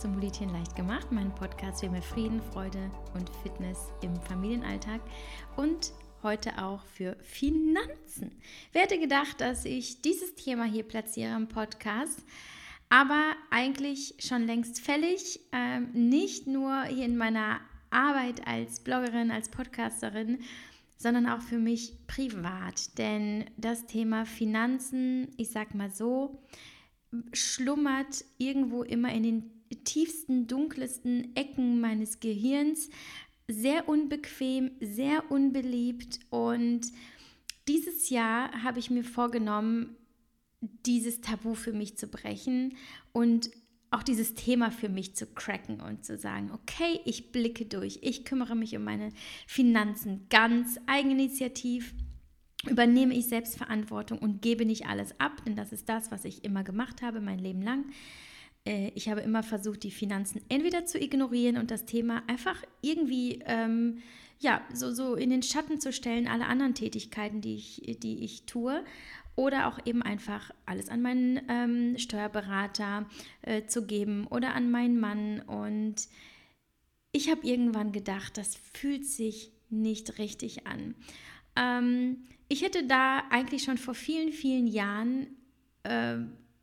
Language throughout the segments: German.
zum Mulitieren leicht gemacht, meinen Podcast für mehr Frieden, Freude und Fitness im Familienalltag und heute auch für Finanzen. Wer hätte gedacht, dass ich dieses Thema hier platziere im Podcast? Aber eigentlich schon längst fällig, ähm, nicht nur hier in meiner Arbeit als Bloggerin, als Podcasterin, sondern auch für mich privat. Denn das Thema Finanzen, ich sag mal so, schlummert irgendwo immer in den tiefsten, dunkelsten Ecken meines Gehirns. Sehr unbequem, sehr unbeliebt. Und dieses Jahr habe ich mir vorgenommen, dieses Tabu für mich zu brechen und auch dieses Thema für mich zu cracken und zu sagen, okay, ich blicke durch, ich kümmere mich um meine Finanzen ganz eigeninitiativ übernehme ich Selbstverantwortung und gebe nicht alles ab, denn das ist das, was ich immer gemacht habe, mein Leben lang. Äh, ich habe immer versucht, die Finanzen entweder zu ignorieren und das Thema einfach irgendwie ähm, ja, so, so in den Schatten zu stellen, alle anderen Tätigkeiten, die ich, die ich tue. Oder auch eben einfach alles an meinen ähm, Steuerberater äh, zu geben oder an meinen Mann. Und ich habe irgendwann gedacht, das fühlt sich nicht richtig an. Ähm, ich hätte da eigentlich schon vor vielen, vielen Jahren, äh,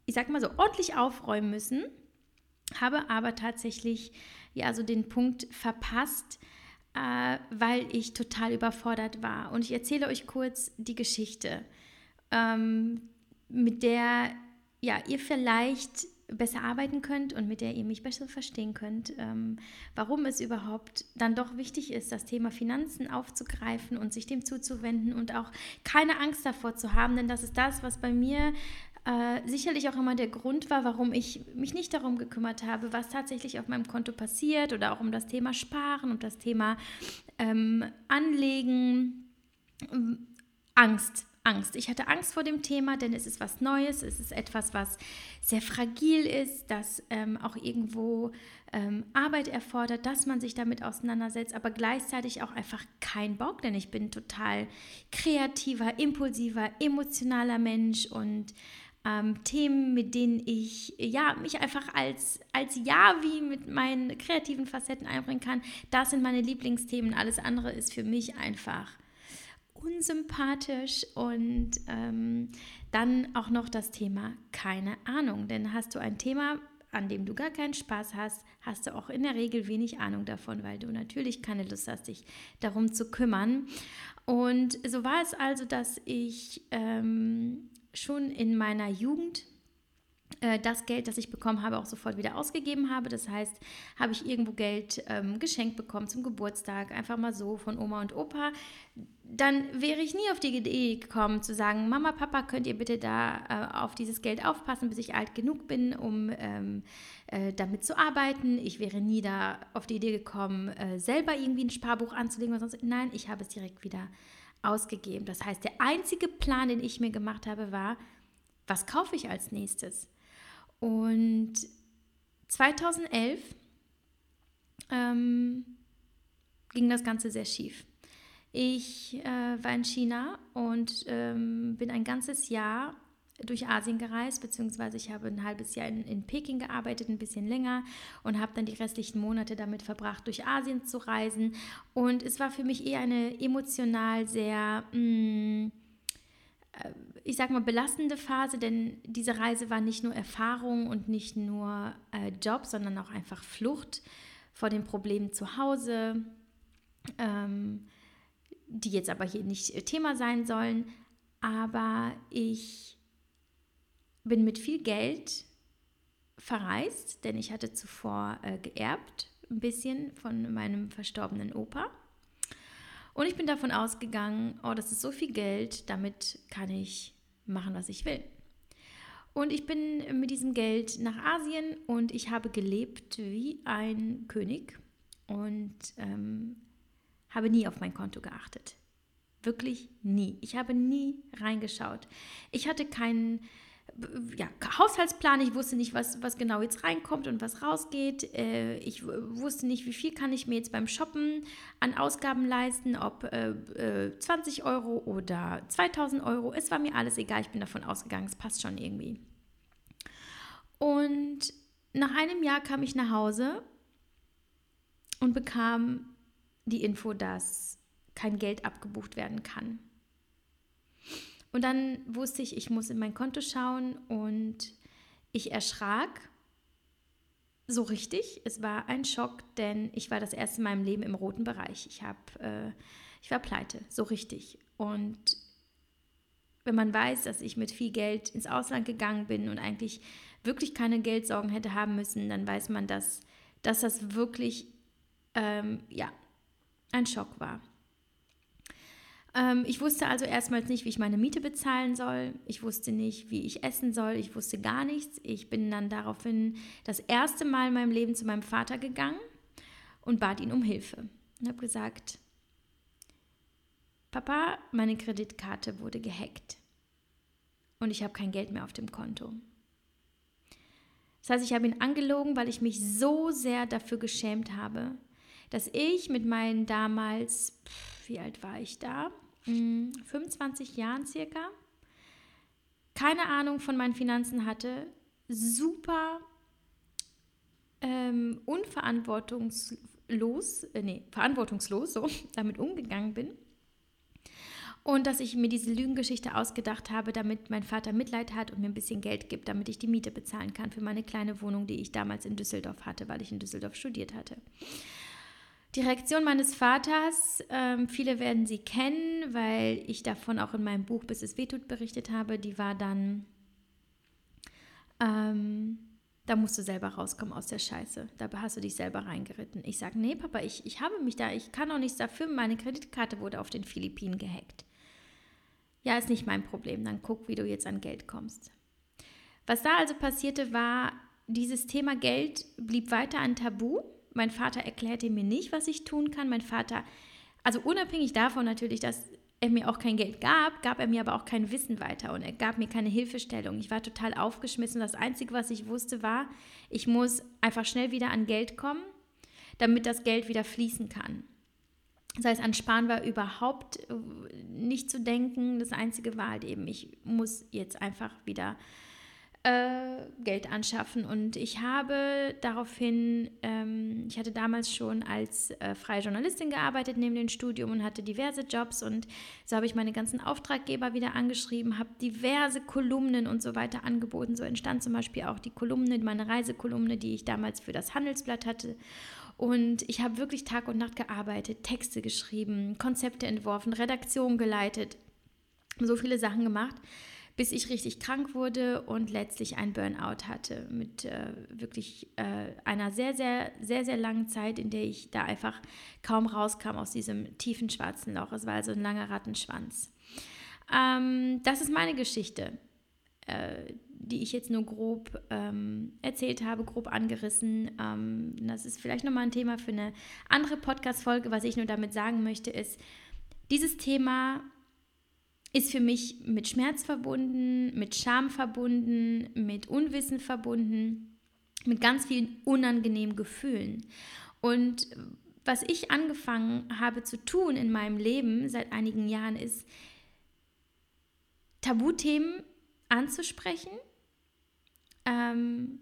ich sag mal so, ordentlich aufräumen müssen, habe aber tatsächlich ja so den Punkt verpasst, äh, weil ich total überfordert war. Und ich erzähle euch kurz die Geschichte, ähm, mit der ja, ihr vielleicht besser arbeiten könnt und mit der ihr mich besser verstehen könnt, ähm, warum es überhaupt dann doch wichtig ist, das Thema Finanzen aufzugreifen und sich dem zuzuwenden und auch keine Angst davor zu haben, denn das ist das, was bei mir äh, sicherlich auch immer der Grund war, warum ich mich nicht darum gekümmert habe, was tatsächlich auf meinem Konto passiert oder auch um das Thema Sparen und das Thema ähm, Anlegen. Angst, Angst. Ich hatte Angst vor dem Thema, denn es ist was Neues, es ist etwas, was sehr fragil ist, das ähm, auch irgendwo ähm, Arbeit erfordert, dass man sich damit auseinandersetzt, aber gleichzeitig auch einfach kein Bock, denn ich bin total kreativer, impulsiver, emotionaler Mensch und ähm, Themen, mit denen ich ja, mich einfach als, als Ja wie mit meinen kreativen Facetten einbringen kann, das sind meine Lieblingsthemen. Alles andere ist für mich einfach unsympathisch und ähm, dann auch noch das Thema keine Ahnung. Denn hast du ein Thema, an dem du gar keinen Spaß hast, hast du auch in der Regel wenig Ahnung davon, weil du natürlich keine Lust hast, dich darum zu kümmern. Und so war es also, dass ich ähm, schon in meiner Jugend äh, das Geld, das ich bekommen habe, auch sofort wieder ausgegeben habe. Das heißt, habe ich irgendwo Geld ähm, geschenkt bekommen zum Geburtstag, einfach mal so von Oma und Opa, dann wäre ich nie auf die Idee gekommen zu sagen, Mama, Papa, könnt ihr bitte da äh, auf dieses Geld aufpassen, bis ich alt genug bin, um ähm, äh, damit zu arbeiten. Ich wäre nie da auf die Idee gekommen, äh, selber irgendwie ein Sparbuch anzulegen oder sonst. Nein, ich habe es direkt wieder ausgegeben. Das heißt, der einzige Plan, den ich mir gemacht habe, war, was kaufe ich als nächstes? Und 2011 ähm, ging das Ganze sehr schief. Ich äh, war in China und ähm, bin ein ganzes Jahr durch Asien gereist, beziehungsweise ich habe ein halbes Jahr in, in Peking gearbeitet, ein bisschen länger und habe dann die restlichen Monate damit verbracht, durch Asien zu reisen. Und es war für mich eher eine emotional sehr... Mh, mm, äh, ich sag mal, belastende Phase, denn diese Reise war nicht nur Erfahrung und nicht nur äh, Job, sondern auch einfach Flucht vor den Problemen zu Hause, ähm, die jetzt aber hier nicht äh, Thema sein sollen. Aber ich bin mit viel Geld verreist, denn ich hatte zuvor äh, geerbt, ein bisschen von meinem verstorbenen Opa. Und ich bin davon ausgegangen, oh, das ist so viel Geld, damit kann ich machen, was ich will. Und ich bin mit diesem Geld nach Asien und ich habe gelebt wie ein König und ähm, habe nie auf mein Konto geachtet. Wirklich nie. Ich habe nie reingeschaut. Ich hatte keinen ja, Haushaltsplan. Ich wusste nicht, was, was genau jetzt reinkommt und was rausgeht. Äh, ich wusste nicht, wie viel kann ich mir jetzt beim Shoppen an Ausgaben leisten, ob äh, 20 äh, Euro oder 2000 Euro. Es war mir alles egal. Ich bin davon ausgegangen, es passt schon irgendwie. Und nach einem Jahr kam ich nach Hause und bekam die Info, dass kein Geld abgebucht werden kann. Und dann wusste ich, ich muss in mein Konto schauen und ich erschrak so richtig. Es war ein Schock, denn ich war das erste Mal im Leben im roten Bereich. Ich, hab, äh, ich war pleite, so richtig. Und wenn man weiß, dass ich mit viel Geld ins Ausland gegangen bin und eigentlich wirklich keine Geldsorgen hätte haben müssen, dann weiß man, dass, dass das wirklich ähm, ja, ein Schock war. Ähm, ich wusste also erstmals nicht, wie ich meine Miete bezahlen soll. Ich wusste nicht, wie ich essen soll. Ich wusste gar nichts. Ich bin dann daraufhin das erste Mal in meinem Leben zu meinem Vater gegangen und bat ihn um Hilfe. Und habe gesagt, Papa, meine Kreditkarte wurde gehackt und ich habe kein Geld mehr auf dem Konto. Das heißt, ich habe ihn angelogen, weil ich mich so sehr dafür geschämt habe, dass ich mit meinen damals, wie alt war ich da? 25 hm, Jahren circa, keine Ahnung von meinen Finanzen hatte, super ähm, unverantwortungslos, äh, nee, verantwortungslos so damit umgegangen bin. Und dass ich mir diese Lügengeschichte ausgedacht habe, damit mein Vater Mitleid hat und mir ein bisschen Geld gibt, damit ich die Miete bezahlen kann für meine kleine Wohnung, die ich damals in Düsseldorf hatte, weil ich in Düsseldorf studiert hatte. Die Reaktion meines Vaters, ähm, viele werden sie kennen, weil ich davon auch in meinem Buch Bis es wehtut berichtet habe, die war dann, ähm, da musst du selber rauskommen aus der Scheiße. Da hast du dich selber reingeritten. Ich sage, nee, Papa, ich, ich habe mich da, ich kann auch nichts dafür. Meine Kreditkarte wurde auf den Philippinen gehackt. Ja, ist nicht mein Problem. Dann guck, wie du jetzt an Geld kommst. Was da also passierte, war, dieses Thema Geld blieb weiter ein Tabu. Mein Vater erklärte mir nicht, was ich tun kann. Mein Vater, also unabhängig davon natürlich, dass er mir auch kein Geld gab, gab er mir aber auch kein Wissen weiter und er gab mir keine Hilfestellung. Ich war total aufgeschmissen. Das Einzige, was ich wusste, war, ich muss einfach schnell wieder an Geld kommen, damit das Geld wieder fließen kann. Das heißt, an Sparen war überhaupt äh, nicht zu denken. Das Einzige war halt eben, ich muss jetzt einfach wieder äh, Geld anschaffen. Und ich habe daraufhin, ähm, ich hatte damals schon als äh, freie Journalistin gearbeitet neben dem Studium und hatte diverse Jobs. Und so habe ich meine ganzen Auftraggeber wieder angeschrieben, habe diverse Kolumnen und so weiter angeboten. So entstand zum Beispiel auch die Kolumne, meine Reisekolumne, die ich damals für das Handelsblatt hatte. Und ich habe wirklich Tag und Nacht gearbeitet, Texte geschrieben, Konzepte entworfen, Redaktion geleitet, so viele Sachen gemacht bis ich richtig krank wurde und letztlich ein Burnout hatte mit äh, wirklich äh, einer sehr, sehr, sehr, sehr langen Zeit, in der ich da einfach kaum rauskam aus diesem tiefen schwarzen Loch. Es war also ein langer Rattenschwanz. Ähm, das ist meine Geschichte, äh, die ich jetzt nur grob ähm, erzählt habe, grob angerissen. Ähm, das ist vielleicht nochmal ein Thema für eine andere Podcast-Folge. Was ich nur damit sagen möchte, ist, dieses Thema ist für mich mit Schmerz verbunden, mit Scham verbunden, mit Unwissen verbunden, mit ganz vielen unangenehmen Gefühlen. Und was ich angefangen habe zu tun in meinem Leben seit einigen Jahren ist, Tabuthemen anzusprechen. Ähm,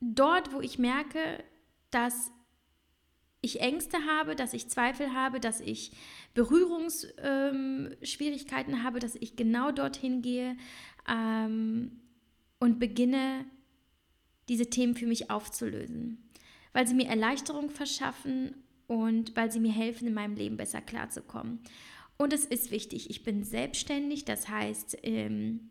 dort, wo ich merke, dass ich Ängste habe, dass ich Zweifel habe, dass ich Berührungsschwierigkeiten ähm, habe, dass ich genau dorthin gehe ähm, und beginne, diese Themen für mich aufzulösen, weil sie mir Erleichterung verschaffen und weil sie mir helfen, in meinem Leben besser klarzukommen. Und es ist wichtig, ich bin selbstständig, das heißt, ähm,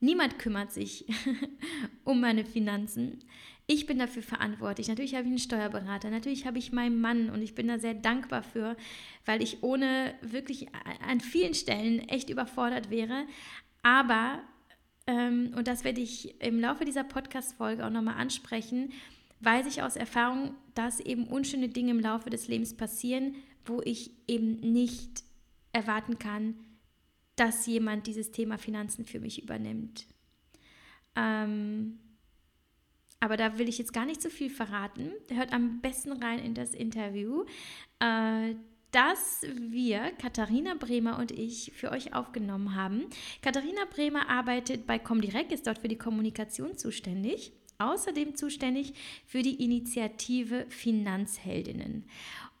niemand kümmert sich um meine Finanzen. Ich bin dafür verantwortlich. Natürlich habe ich einen Steuerberater, natürlich habe ich meinen Mann und ich bin da sehr dankbar für, weil ich ohne wirklich an vielen Stellen echt überfordert wäre. Aber, ähm, und das werde ich im Laufe dieser Podcast-Folge auch nochmal ansprechen, weiß ich aus Erfahrung, dass eben unschöne Dinge im Laufe des Lebens passieren, wo ich eben nicht erwarten kann, dass jemand dieses Thema Finanzen für mich übernimmt. Ähm, aber da will ich jetzt gar nicht so viel verraten. Hört am besten rein in das Interview, äh, das wir, Katharina Bremer und ich, für euch aufgenommen haben. Katharina Bremer arbeitet bei Comdirect, ist dort für die Kommunikation zuständig außerdem zuständig für die Initiative Finanzheldinnen.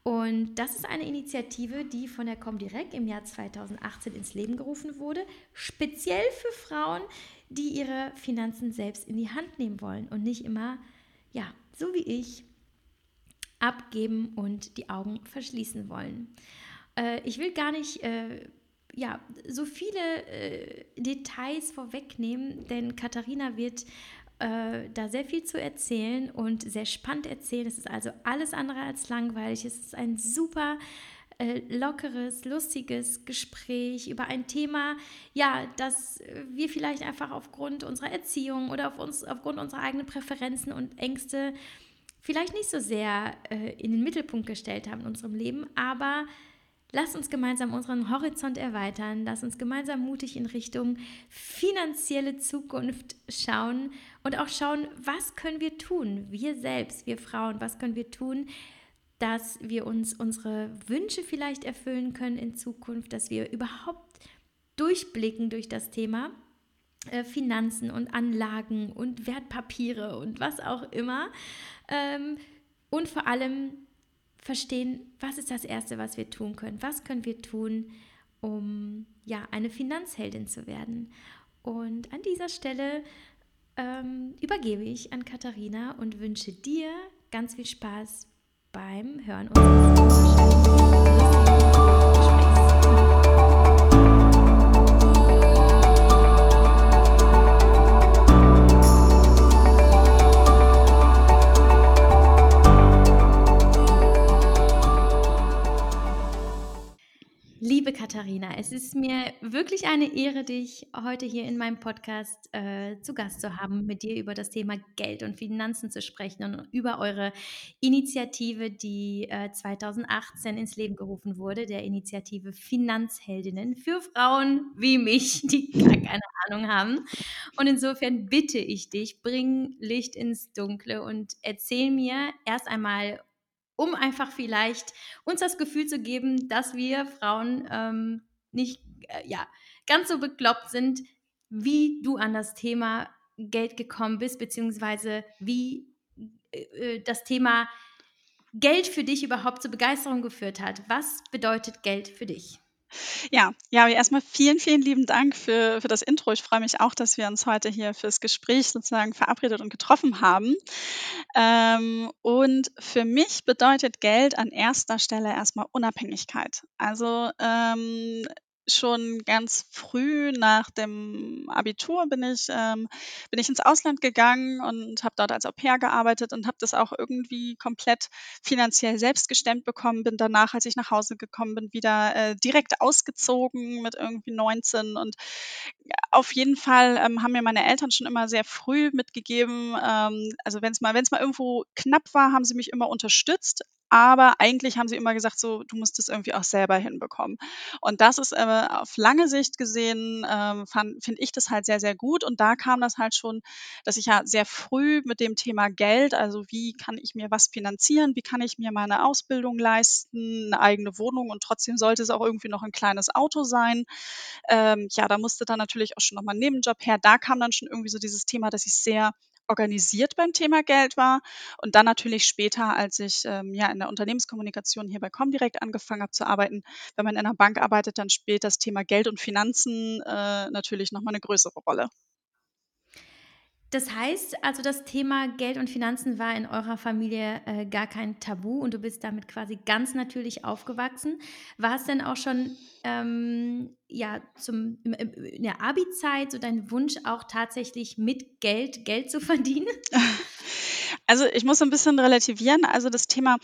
Und das ist eine Initiative, die von der Comdirect im Jahr 2018 ins Leben gerufen wurde, speziell für Frauen, die ihre Finanzen selbst in die Hand nehmen wollen und nicht immer, ja, so wie ich, abgeben und die Augen verschließen wollen. Äh, ich will gar nicht äh, ja, so viele äh, Details vorwegnehmen, denn Katharina wird äh, da sehr viel zu erzählen und sehr spannend erzählen. Es ist also alles andere als langweilig. Es ist ein super äh, lockeres, lustiges Gespräch über ein Thema, ja, das wir vielleicht einfach aufgrund unserer Erziehung oder auf uns, aufgrund unserer eigenen Präferenzen und Ängste vielleicht nicht so sehr äh, in den Mittelpunkt gestellt haben in unserem Leben, aber Lass uns gemeinsam unseren Horizont erweitern. Lass uns gemeinsam mutig in Richtung finanzielle Zukunft schauen und auch schauen, was können wir tun, wir selbst, wir Frauen, was können wir tun, dass wir uns unsere Wünsche vielleicht erfüllen können in Zukunft, dass wir überhaupt durchblicken durch das Thema äh, Finanzen und Anlagen und Wertpapiere und was auch immer. Ähm, und vor allem verstehen, was ist das Erste, was wir tun können? Was können wir tun, um ja eine Finanzheldin zu werden? Und an dieser Stelle ähm, übergebe ich an Katharina und wünsche dir ganz viel Spaß beim Hören unseres Katharina, es ist mir wirklich eine Ehre, dich heute hier in meinem Podcast äh, zu Gast zu haben, mit dir über das Thema Geld und Finanzen zu sprechen und über eure Initiative, die äh, 2018 ins Leben gerufen wurde, der Initiative Finanzheldinnen für Frauen wie mich, die gar keine Ahnung haben. Und insofern bitte ich dich, bring Licht ins Dunkle und erzähl mir erst einmal um einfach vielleicht uns das Gefühl zu geben, dass wir Frauen ähm, nicht äh, ja, ganz so bekloppt sind, wie du an das Thema Geld gekommen bist, beziehungsweise wie äh, äh, das Thema Geld für dich überhaupt zur Begeisterung geführt hat. Was bedeutet Geld für dich? Ja, ja, erstmal vielen, vielen lieben Dank für, für das Intro. Ich freue mich auch, dass wir uns heute hier fürs Gespräch sozusagen verabredet und getroffen haben. Ähm, und für mich bedeutet Geld an erster Stelle erstmal Unabhängigkeit. Also ähm, schon ganz früh nach dem Abitur bin ich, ähm, bin ich ins Ausland gegangen und habe dort als Au pair gearbeitet und habe das auch irgendwie komplett finanziell selbst gestemmt bekommen. Bin danach, als ich nach Hause gekommen bin, wieder äh, direkt ausgezogen mit irgendwie 19 und auf jeden Fall ähm, haben mir meine Eltern schon immer sehr früh mitgegeben, ähm, also wenn es mal, wenn es mal irgendwo knapp war, haben sie mich immer unterstützt, aber eigentlich haben sie immer gesagt, so, du musst es irgendwie auch selber hinbekommen. Und das ist äh, auf lange Sicht gesehen, ähm, finde ich das halt sehr, sehr gut. Und da kam das halt schon, dass ich ja sehr früh mit dem Thema Geld, also wie kann ich mir was finanzieren, wie kann ich mir meine Ausbildung leisten, eine eigene Wohnung und trotzdem sollte es auch irgendwie noch ein kleines Auto sein. Ähm, ja, da musste dann natürlich auch schon nochmal ein Nebenjob her. Da kam dann schon irgendwie so dieses Thema, dass ich sehr organisiert beim Thema Geld war und dann natürlich später, als ich ähm, ja in der Unternehmenskommunikation hier bei Comdirect angefangen habe zu arbeiten, wenn man in einer Bank arbeitet, dann spielt das Thema Geld und Finanzen äh, natürlich nochmal eine größere Rolle. Das heißt, also das Thema Geld und Finanzen war in eurer Familie äh, gar kein Tabu und du bist damit quasi ganz natürlich aufgewachsen. War es denn auch schon ähm, ja, zum, in der Abi-Zeit so dein Wunsch auch tatsächlich mit Geld Geld zu verdienen? Also ich muss ein bisschen relativieren. Also das Thema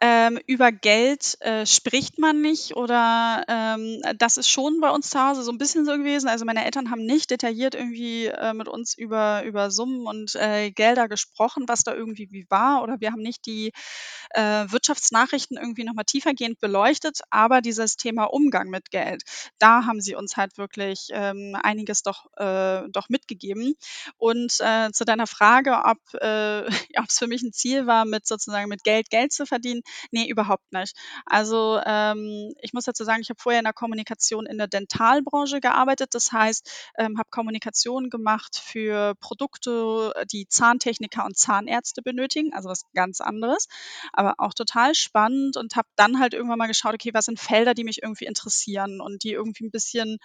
ähm, über Geld äh, spricht man nicht oder ähm, das ist schon bei uns zu Hause so ein bisschen so gewesen. Also meine Eltern haben nicht detailliert irgendwie äh, mit uns über, über Summen und äh, Gelder gesprochen, was da irgendwie wie war oder wir haben nicht die äh, Wirtschaftsnachrichten irgendwie nochmal tiefergehend beleuchtet, aber dieses Thema Umgang mit Geld, da haben sie uns halt wirklich ähm, einiges doch, äh, doch mitgegeben. Und äh, zu deiner Frage, ob, äh, ob ob es für mich ein Ziel war, mit sozusagen mit Geld Geld zu verdienen. Nee, überhaupt nicht. Also, ähm, ich muss dazu sagen, ich habe vorher in der Kommunikation in der Dentalbranche gearbeitet. Das heißt, ähm, habe Kommunikation gemacht für Produkte, die Zahntechniker und Zahnärzte benötigen, also was ganz anderes, aber auch total spannend und habe dann halt irgendwann mal geschaut, okay, was sind Felder, die mich irgendwie interessieren und die irgendwie ein bisschen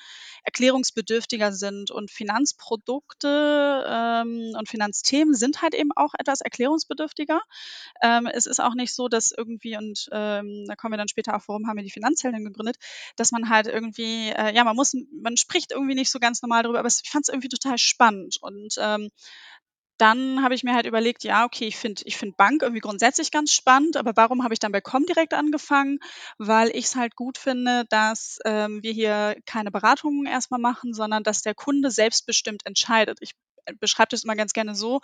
erklärungsbedürftiger sind. Und Finanzprodukte ähm, und Finanzthemen sind halt eben auch etwas erklärungsbedürftiger. Ähm, es ist auch nicht so, dass irgendwie, und ähm, da kommen wir dann später auch, warum haben wir die Finanzhelden gegründet, dass man halt irgendwie, äh, ja, man muss, man spricht irgendwie nicht so ganz normal darüber, aber ich fand es irgendwie total spannend. Und ähm, dann habe ich mir halt überlegt, ja, okay, ich finde ich finde Bank irgendwie grundsätzlich ganz spannend, aber warum habe ich dann bei Comdirect angefangen? Weil ich es halt gut finde, dass, ähm, wir hier keine Beratungen erstmal machen, sondern dass der Kunde selbstbestimmt entscheidet. Ich beschreibe das immer ganz gerne so,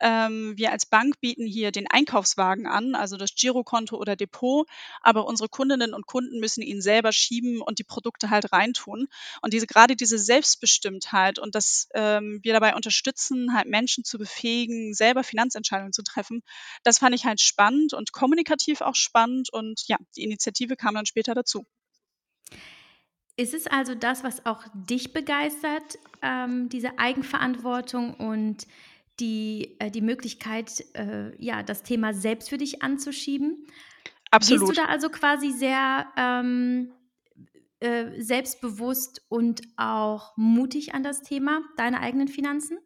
ähm, wir als Bank bieten hier den Einkaufswagen an, also das Girokonto oder Depot, aber unsere Kundinnen und Kunden müssen ihn selber schieben und die Produkte halt reintun. Und diese gerade diese Selbstbestimmtheit und dass ähm, wir dabei unterstützen, halt Menschen zu befähigen, selber Finanzentscheidungen zu treffen, das fand ich halt spannend und kommunikativ auch spannend und ja, die Initiative kam dann später dazu. Ist es also das, was auch dich begeistert, ähm, diese Eigenverantwortung und die, äh, die Möglichkeit, äh, ja, das Thema selbst für dich anzuschieben? Absolut. Gehst du da also quasi sehr ähm, äh, selbstbewusst und auch mutig an das Thema, deine eigenen Finanzen?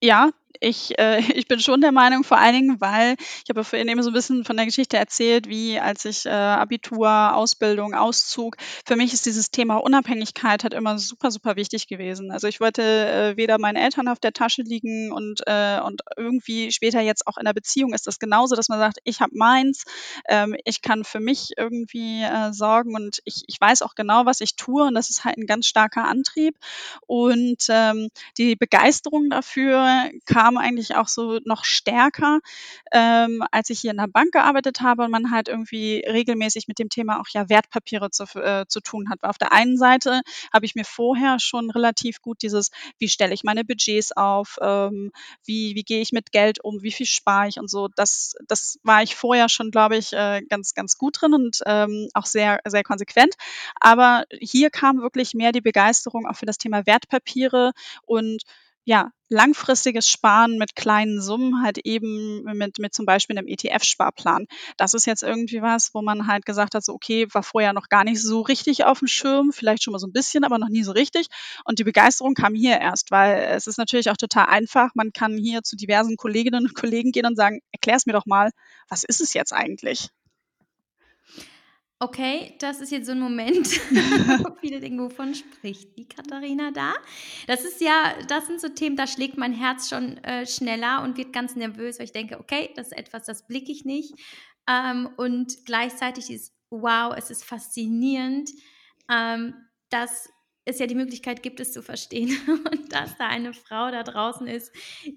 Ja, ich, äh, ich bin schon der Meinung, vor allen Dingen, weil ich habe ja vorhin eben so ein bisschen von der Geschichte erzählt, wie als ich äh, Abitur, Ausbildung, Auszug, für mich ist dieses Thema Unabhängigkeit halt immer super, super wichtig gewesen. Also ich wollte äh, weder meinen Eltern auf der Tasche liegen und, äh, und irgendwie später jetzt auch in der Beziehung ist das genauso, dass man sagt, ich habe meins, ähm, ich kann für mich irgendwie äh, sorgen und ich, ich weiß auch genau, was ich tue und das ist halt ein ganz starker Antrieb. Und ähm, die Begeisterung dafür kam kam eigentlich auch so noch stärker, ähm, als ich hier in der Bank gearbeitet habe und man halt irgendwie regelmäßig mit dem Thema auch ja Wertpapiere zu, äh, zu tun hat. Auf der einen Seite habe ich mir vorher schon relativ gut dieses, wie stelle ich meine Budgets auf, ähm, wie, wie gehe ich mit Geld um, wie viel spare ich und so. Das, das war ich vorher schon, glaube ich, äh, ganz, ganz gut drin und ähm, auch sehr, sehr konsequent. Aber hier kam wirklich mehr die Begeisterung auch für das Thema Wertpapiere und ja, langfristiges Sparen mit kleinen Summen halt eben mit, mit zum Beispiel einem ETF-Sparplan. Das ist jetzt irgendwie was, wo man halt gesagt hat, so okay, war vorher noch gar nicht so richtig auf dem Schirm, vielleicht schon mal so ein bisschen, aber noch nie so richtig. Und die Begeisterung kam hier erst, weil es ist natürlich auch total einfach. Man kann hier zu diversen Kolleginnen und Kollegen gehen und sagen, erklär's mir doch mal, was ist es jetzt eigentlich? Okay, das ist jetzt so ein Moment, wo viele denken, wovon spricht die Katharina da? Das ist ja das sind so Themen, da schlägt mein Herz schon, äh, schneller und wird ganz nervös, weil ich denke: „Okay, das ist etwas, das blicke ich nicht.“ Ähm, und gleichzeitig ist wow, es ist faszinierend, ähm, dass es ja die Möglichkeit gibt, es zu verstehen und dass da eine Frau da draußen ist,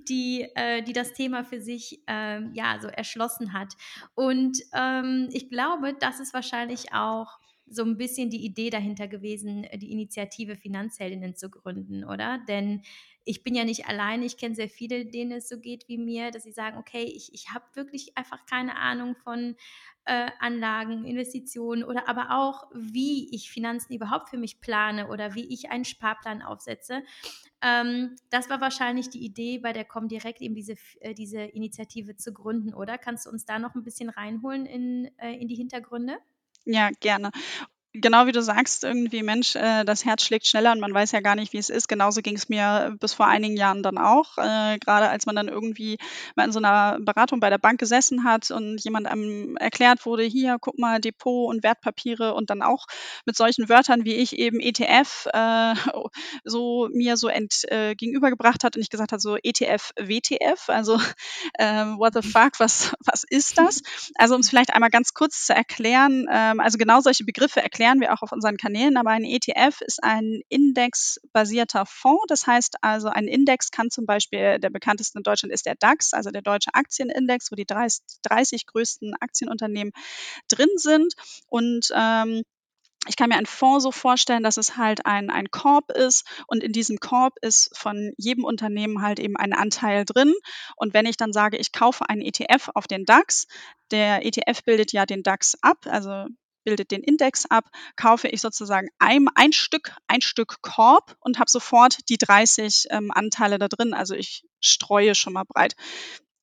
die, äh, die das Thema für sich ähm, ja so erschlossen hat. Und ähm, ich glaube, das ist wahrscheinlich auch so ein bisschen die Idee dahinter gewesen, die Initiative Finanzheldinnen zu gründen, oder? Denn ich bin ja nicht alleine, ich kenne sehr viele, denen es so geht wie mir, dass sie sagen, okay, ich, ich habe wirklich einfach keine Ahnung von äh, Anlagen, Investitionen oder aber auch, wie ich Finanzen überhaupt für mich plane oder wie ich einen Sparplan aufsetze. Ähm, das war wahrscheinlich die Idee bei der Comdirect, eben diese, äh, diese Initiative zu gründen, oder? Kannst du uns da noch ein bisschen reinholen in, äh, in die Hintergründe? Ja, gerne genau wie du sagst, irgendwie, Mensch, äh, das Herz schlägt schneller und man weiß ja gar nicht, wie es ist. Genauso ging es mir bis vor einigen Jahren dann auch. Äh, Gerade als man dann irgendwie mal in so einer Beratung bei der Bank gesessen hat und jemand einem erklärt wurde, hier, guck mal, Depot und Wertpapiere und dann auch mit solchen Wörtern wie ich eben ETF äh, so mir so ent, äh, gegenübergebracht hat und ich gesagt habe, so ETF, WTF, also äh, what the fuck, was, was ist das? Also um es vielleicht einmal ganz kurz zu erklären, ähm, also genau solche Begriffe erklären erklären wir auch auf unseren Kanälen, aber ein ETF ist ein indexbasierter Fonds. Das heißt also, ein Index kann zum Beispiel, der bekannteste in Deutschland ist der DAX, also der Deutsche Aktienindex, wo die 30, 30 größten Aktienunternehmen drin sind. Und ähm, ich kann mir einen Fonds so vorstellen, dass es halt ein, ein Korb ist und in diesem Korb ist von jedem Unternehmen halt eben ein Anteil drin. Und wenn ich dann sage, ich kaufe einen ETF auf den DAX, der ETF bildet ja den DAX ab, also bildet den Index ab, kaufe ich sozusagen ein, ein Stück, ein Stück Korb und habe sofort die 30 ähm, Anteile da drin. Also ich streue schon mal breit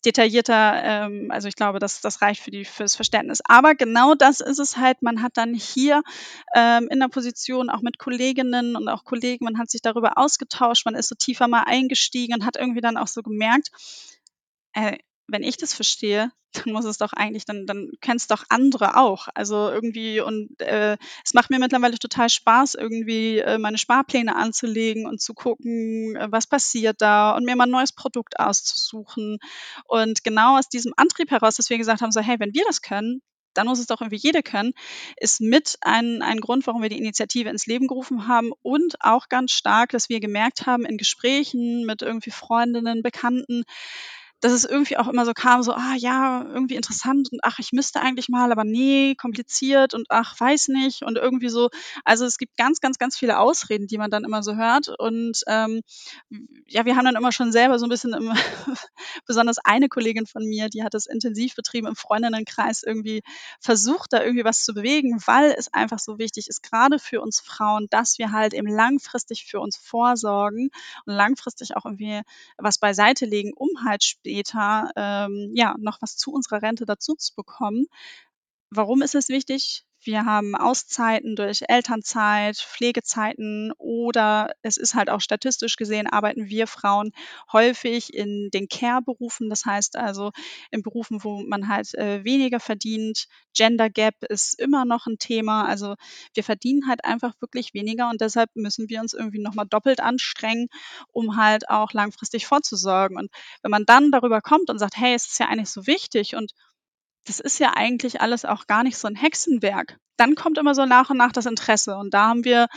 detaillierter, ähm, also ich glaube, das, das reicht für die, fürs Verständnis. Aber genau das ist es halt. Man hat dann hier ähm, in der Position auch mit Kolleginnen und auch Kollegen, man hat sich darüber ausgetauscht, man ist so tiefer mal eingestiegen und hat irgendwie dann auch so gemerkt, äh, wenn ich das verstehe, dann muss es doch eigentlich, dann, dann kennst doch andere auch. Also irgendwie, und äh, es macht mir mittlerweile total Spaß, irgendwie äh, meine Sparpläne anzulegen und zu gucken, äh, was passiert da und mir mal ein neues Produkt auszusuchen. Und genau aus diesem Antrieb heraus, dass wir gesagt haben, so, hey, wenn wir das können, dann muss es doch irgendwie jeder können, ist mit ein, ein Grund, warum wir die Initiative ins Leben gerufen haben und auch ganz stark, dass wir gemerkt haben in Gesprächen mit irgendwie Freundinnen, Bekannten, dass es irgendwie auch immer so kam, so, ah ja, irgendwie interessant und ach, ich müsste eigentlich mal, aber nee, kompliziert und ach, weiß nicht und irgendwie so. Also es gibt ganz, ganz, ganz viele Ausreden, die man dann immer so hört. Und ähm, ja, wir haben dann immer schon selber so ein bisschen, im, besonders eine Kollegin von mir, die hat das intensiv betrieben im Freundinnenkreis irgendwie versucht, da irgendwie was zu bewegen, weil es einfach so wichtig ist, gerade für uns Frauen, dass wir halt eben langfristig für uns vorsorgen und langfristig auch irgendwie was beiseite legen, um halt später ähm, ja noch was zu unserer Rente dazu zu bekommen. Warum ist es wichtig? Wir haben Auszeiten durch Elternzeit, Pflegezeiten oder es ist halt auch statistisch gesehen, arbeiten wir Frauen häufig in den Care-Berufen. Das heißt also in Berufen, wo man halt äh, weniger verdient. Gender Gap ist immer noch ein Thema. Also wir verdienen halt einfach wirklich weniger und deshalb müssen wir uns irgendwie nochmal doppelt anstrengen, um halt auch langfristig vorzusorgen. Und wenn man dann darüber kommt und sagt, hey, es ist ja eigentlich so wichtig und das ist ja eigentlich alles auch gar nicht so ein Hexenwerk. Dann kommt immer so nach und nach das Interesse. Und da haben wir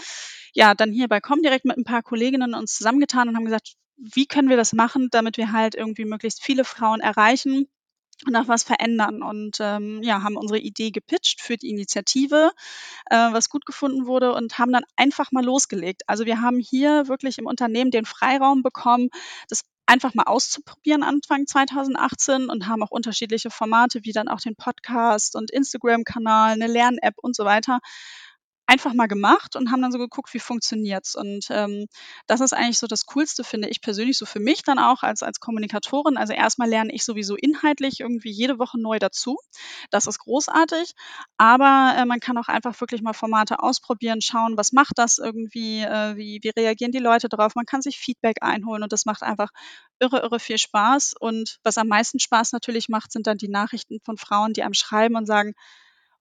ja dann hier bei Comdirect mit ein paar Kolleginnen uns zusammengetan und haben gesagt, wie können wir das machen, damit wir halt irgendwie möglichst viele Frauen erreichen und auch was verändern. Und ähm, ja, haben unsere Idee gepitcht für die Initiative, äh, was gut gefunden wurde und haben dann einfach mal losgelegt. Also wir haben hier wirklich im Unternehmen den Freiraum bekommen, das einfach mal auszuprobieren Anfang 2018 und haben auch unterschiedliche Formate wie dann auch den Podcast und Instagram-Kanal, eine Lern-App und so weiter einfach mal gemacht und haben dann so geguckt, wie funktioniert's. Und ähm, das ist eigentlich so das Coolste, finde ich persönlich, so für mich dann auch als, als Kommunikatorin. Also erstmal lerne ich sowieso inhaltlich irgendwie jede Woche neu dazu. Das ist großartig. Aber äh, man kann auch einfach wirklich mal Formate ausprobieren, schauen, was macht das irgendwie, äh, wie, wie reagieren die Leute drauf. Man kann sich Feedback einholen und das macht einfach irre, irre viel Spaß. Und was am meisten Spaß natürlich macht, sind dann die Nachrichten von Frauen, die einem schreiben und sagen,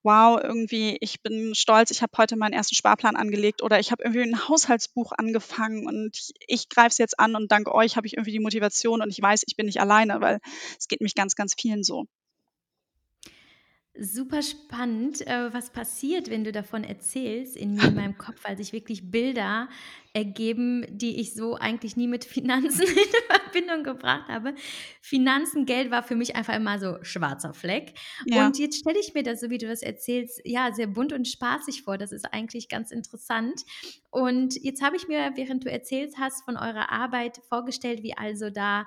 wow, irgendwie, ich bin stolz, ich habe heute meinen ersten Sparplan angelegt oder ich habe irgendwie ein Haushaltsbuch angefangen und ich, ich greife es jetzt an und dank euch habe ich irgendwie die Motivation und ich weiß, ich bin nicht alleine, weil es geht mich ganz, ganz vielen so. Super spannend, äh, was passiert, wenn du davon erzählst, in mir, in meinem Kopf, weil sich wirklich Bilder ergeben, die ich so eigentlich nie mit Finanzen in Verbindung gebracht habe. Finanzen, Geld war für mich einfach immer so schwarzer Fleck. Ja. Und jetzt stelle ich mir das, so wie du das erzählst, ja, sehr bunt und spaßig vor. Das ist eigentlich ganz interessant. Und jetzt habe ich mir, während du erzählt hast, von eurer Arbeit vorgestellt, wie also da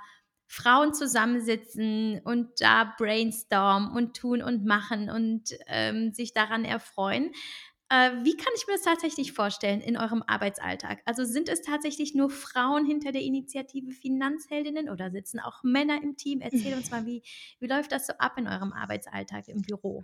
Frauen zusammensitzen und da brainstormen und tun und machen und ähm, sich daran erfreuen. Äh, wie kann ich mir das tatsächlich vorstellen in eurem Arbeitsalltag? Also sind es tatsächlich nur Frauen hinter der Initiative Finanzheldinnen oder sitzen auch Männer im Team? Erzähl uns mal, wie, wie läuft das so ab in eurem Arbeitsalltag im Büro?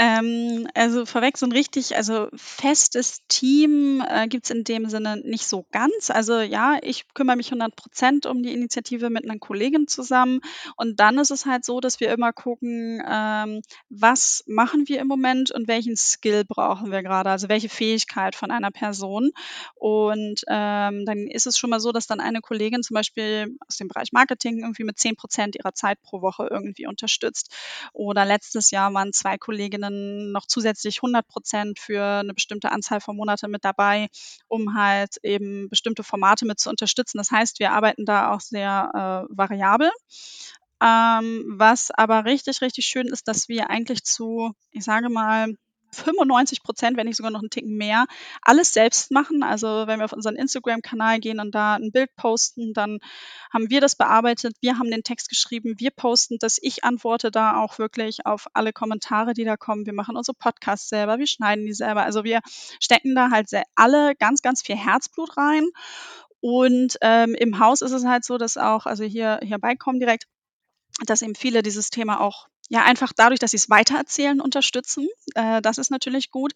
Ähm, also vorweg so ein richtig, also festes Team äh, gibt's in dem Sinne nicht so ganz. Also ja, ich kümmere mich 100 Prozent um die Initiative mit einer Kollegin zusammen. Und dann ist es halt so, dass wir immer gucken, ähm, was machen wir im Moment und welchen Skill brauchen wir gerade, also welche Fähigkeit von einer Person. Und ähm, dann ist es schon mal so, dass dann eine Kollegin zum Beispiel aus dem Bereich Marketing irgendwie mit 10 Prozent ihrer Zeit pro Woche irgendwie unterstützt. Oder letztes Jahr waren zwei Kolleginnen dann noch zusätzlich 100 Prozent für eine bestimmte Anzahl von Monaten mit dabei, um halt eben bestimmte Formate mit zu unterstützen. Das heißt, wir arbeiten da auch sehr äh, variabel. Ähm, was aber richtig, richtig schön ist, dass wir eigentlich zu, ich sage mal, 95 Prozent, wenn nicht sogar noch einen Ticken mehr, alles selbst machen. Also wenn wir auf unseren Instagram-Kanal gehen und da ein Bild posten, dann haben wir das bearbeitet, wir haben den Text geschrieben, wir posten das, ich antworte da auch wirklich auf alle Kommentare, die da kommen. Wir machen unsere Podcasts selber, wir schneiden die selber. Also wir stecken da halt alle ganz, ganz viel Herzblut rein. Und ähm, im Haus ist es halt so, dass auch, also hier, hier bei direkt, dass eben viele dieses Thema auch ja, einfach dadurch, dass sie es weitererzählen, unterstützen. Äh, das ist natürlich gut.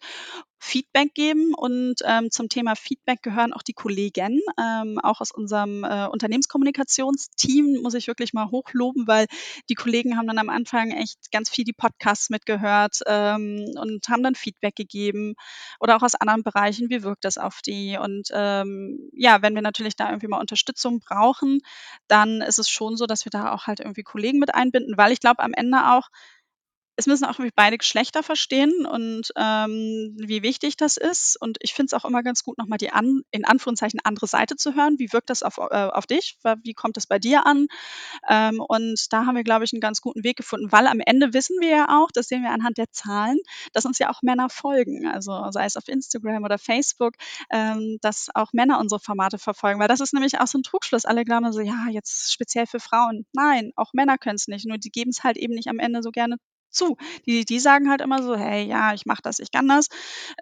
Feedback geben und ähm, zum Thema Feedback gehören auch die Kollegen, ähm, auch aus unserem äh, Unternehmenskommunikationsteam muss ich wirklich mal hochloben, weil die Kollegen haben dann am Anfang echt ganz viel die Podcasts mitgehört ähm, und haben dann Feedback gegeben oder auch aus anderen Bereichen, wie wirkt das auf die und ähm, ja, wenn wir natürlich da irgendwie mal Unterstützung brauchen, dann ist es schon so, dass wir da auch halt irgendwie Kollegen mit einbinden, weil ich glaube am Ende auch, auch es müssen auch beide Geschlechter verstehen und ähm, wie wichtig das ist. Und ich finde es auch immer ganz gut, nochmal die an, in Anführungszeichen andere Seite zu hören. Wie wirkt das auf, äh, auf dich? Wie kommt es bei dir an? Ähm, und da haben wir, glaube ich, einen ganz guten Weg gefunden, weil am Ende wissen wir ja auch, das sehen wir anhand der Zahlen, dass uns ja auch Männer folgen. Also sei es auf Instagram oder Facebook, ähm, dass auch Männer unsere Formate verfolgen. Weil das ist nämlich auch so ein Trugschluss. Alle glauben so, ja, jetzt speziell für Frauen. Nein, auch Männer können es nicht. Nur die geben es halt eben nicht am Ende so gerne zu. Die, die sagen halt immer so, hey, ja, ich mache das, ich kann das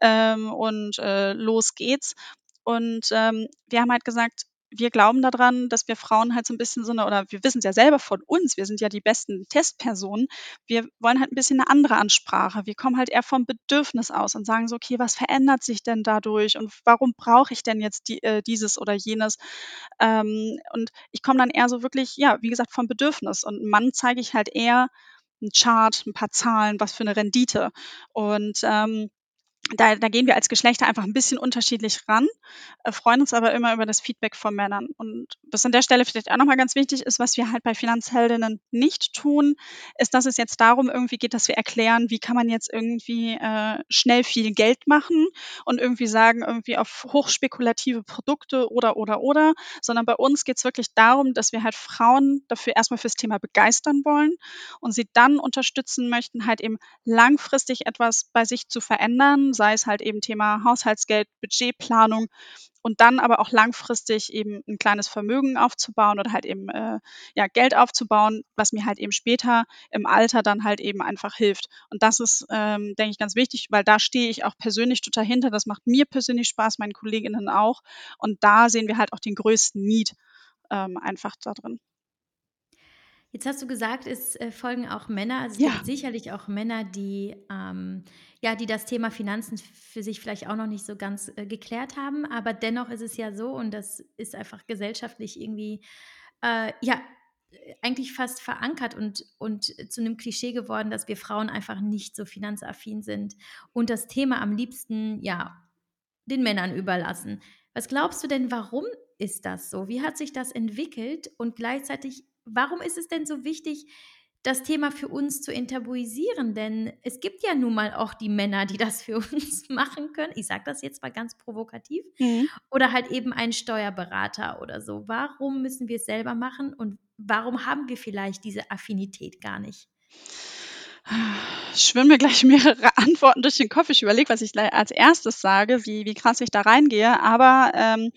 ähm, und äh, los geht's. Und ähm, wir haben halt gesagt, wir glauben daran, dass wir Frauen halt so ein bisschen so eine, oder wir wissen es ja selber von uns, wir sind ja die besten Testpersonen. Wir wollen halt ein bisschen eine andere Ansprache. Wir kommen halt eher vom Bedürfnis aus und sagen so, okay, was verändert sich denn dadurch und warum brauche ich denn jetzt die, äh, dieses oder jenes? Ähm, und ich komme dann eher so wirklich, ja, wie gesagt, vom Bedürfnis. Und Mann zeige ich halt eher, ein Chart, ein paar Zahlen, was für eine Rendite. Und ähm, da, da gehen wir als Geschlechter einfach ein bisschen unterschiedlich ran, äh, freuen uns aber immer über das Feedback von Männern. Und was an der Stelle vielleicht auch nochmal ganz wichtig ist, was wir halt bei Finanzheldinnen nicht tun, ist, dass es jetzt darum irgendwie geht, dass wir erklären, wie kann man jetzt irgendwie äh, schnell viel Geld machen und irgendwie sagen, irgendwie auf hochspekulative Produkte oder, oder, oder, sondern bei uns geht es wirklich darum, dass wir halt Frauen dafür erstmal fürs Thema begeistern wollen und sie dann unterstützen möchten, halt eben langfristig etwas bei sich zu verändern, sei es halt eben Thema Haushaltsgeld, Budgetplanung und dann aber auch langfristig eben ein kleines Vermögen aufzubauen oder halt eben äh, ja, Geld aufzubauen, was mir halt eben später im Alter dann halt eben einfach hilft. Und das ist, ähm, denke ich, ganz wichtig, weil da stehe ich auch persönlich total hinter. Das macht mir persönlich Spaß, meinen Kolleginnen auch. Und da sehen wir halt auch den größten Need ähm, einfach da drin. Jetzt hast du gesagt, es äh, folgen auch Männer. Also es Ja. gibt sicherlich auch Männer, die, ähm, ja, die das Thema Finanzen für sich vielleicht auch noch nicht so ganz äh, geklärt haben. Aber dennoch ist es ja so, und das ist einfach gesellschaftlich irgendwie, äh, ja, eigentlich fast verankert und, und zu einem Klischee geworden, dass wir Frauen einfach nicht so finanzaffin sind und das Thema am liebsten, ja, den Männern überlassen. Was glaubst du denn, warum ist das so? Wie hat sich das entwickelt? Und gleichzeitig, warum ist es denn so wichtig, das Thema für uns zu enttabuisieren? Denn es gibt ja nun mal auch die Männer, die das für uns machen können. Ich sage das jetzt mal ganz provokativ. Mhm. Oder halt eben ein Steuerberater oder so. Warum müssen wir es selber machen und warum haben wir vielleicht diese Affinität gar nicht? schwimmen mir gleich mehrere Antworten durch den Kopf. Ich überlege, was ich als erstes sage, wie, wie krass ich da reingehe. Aber ähm,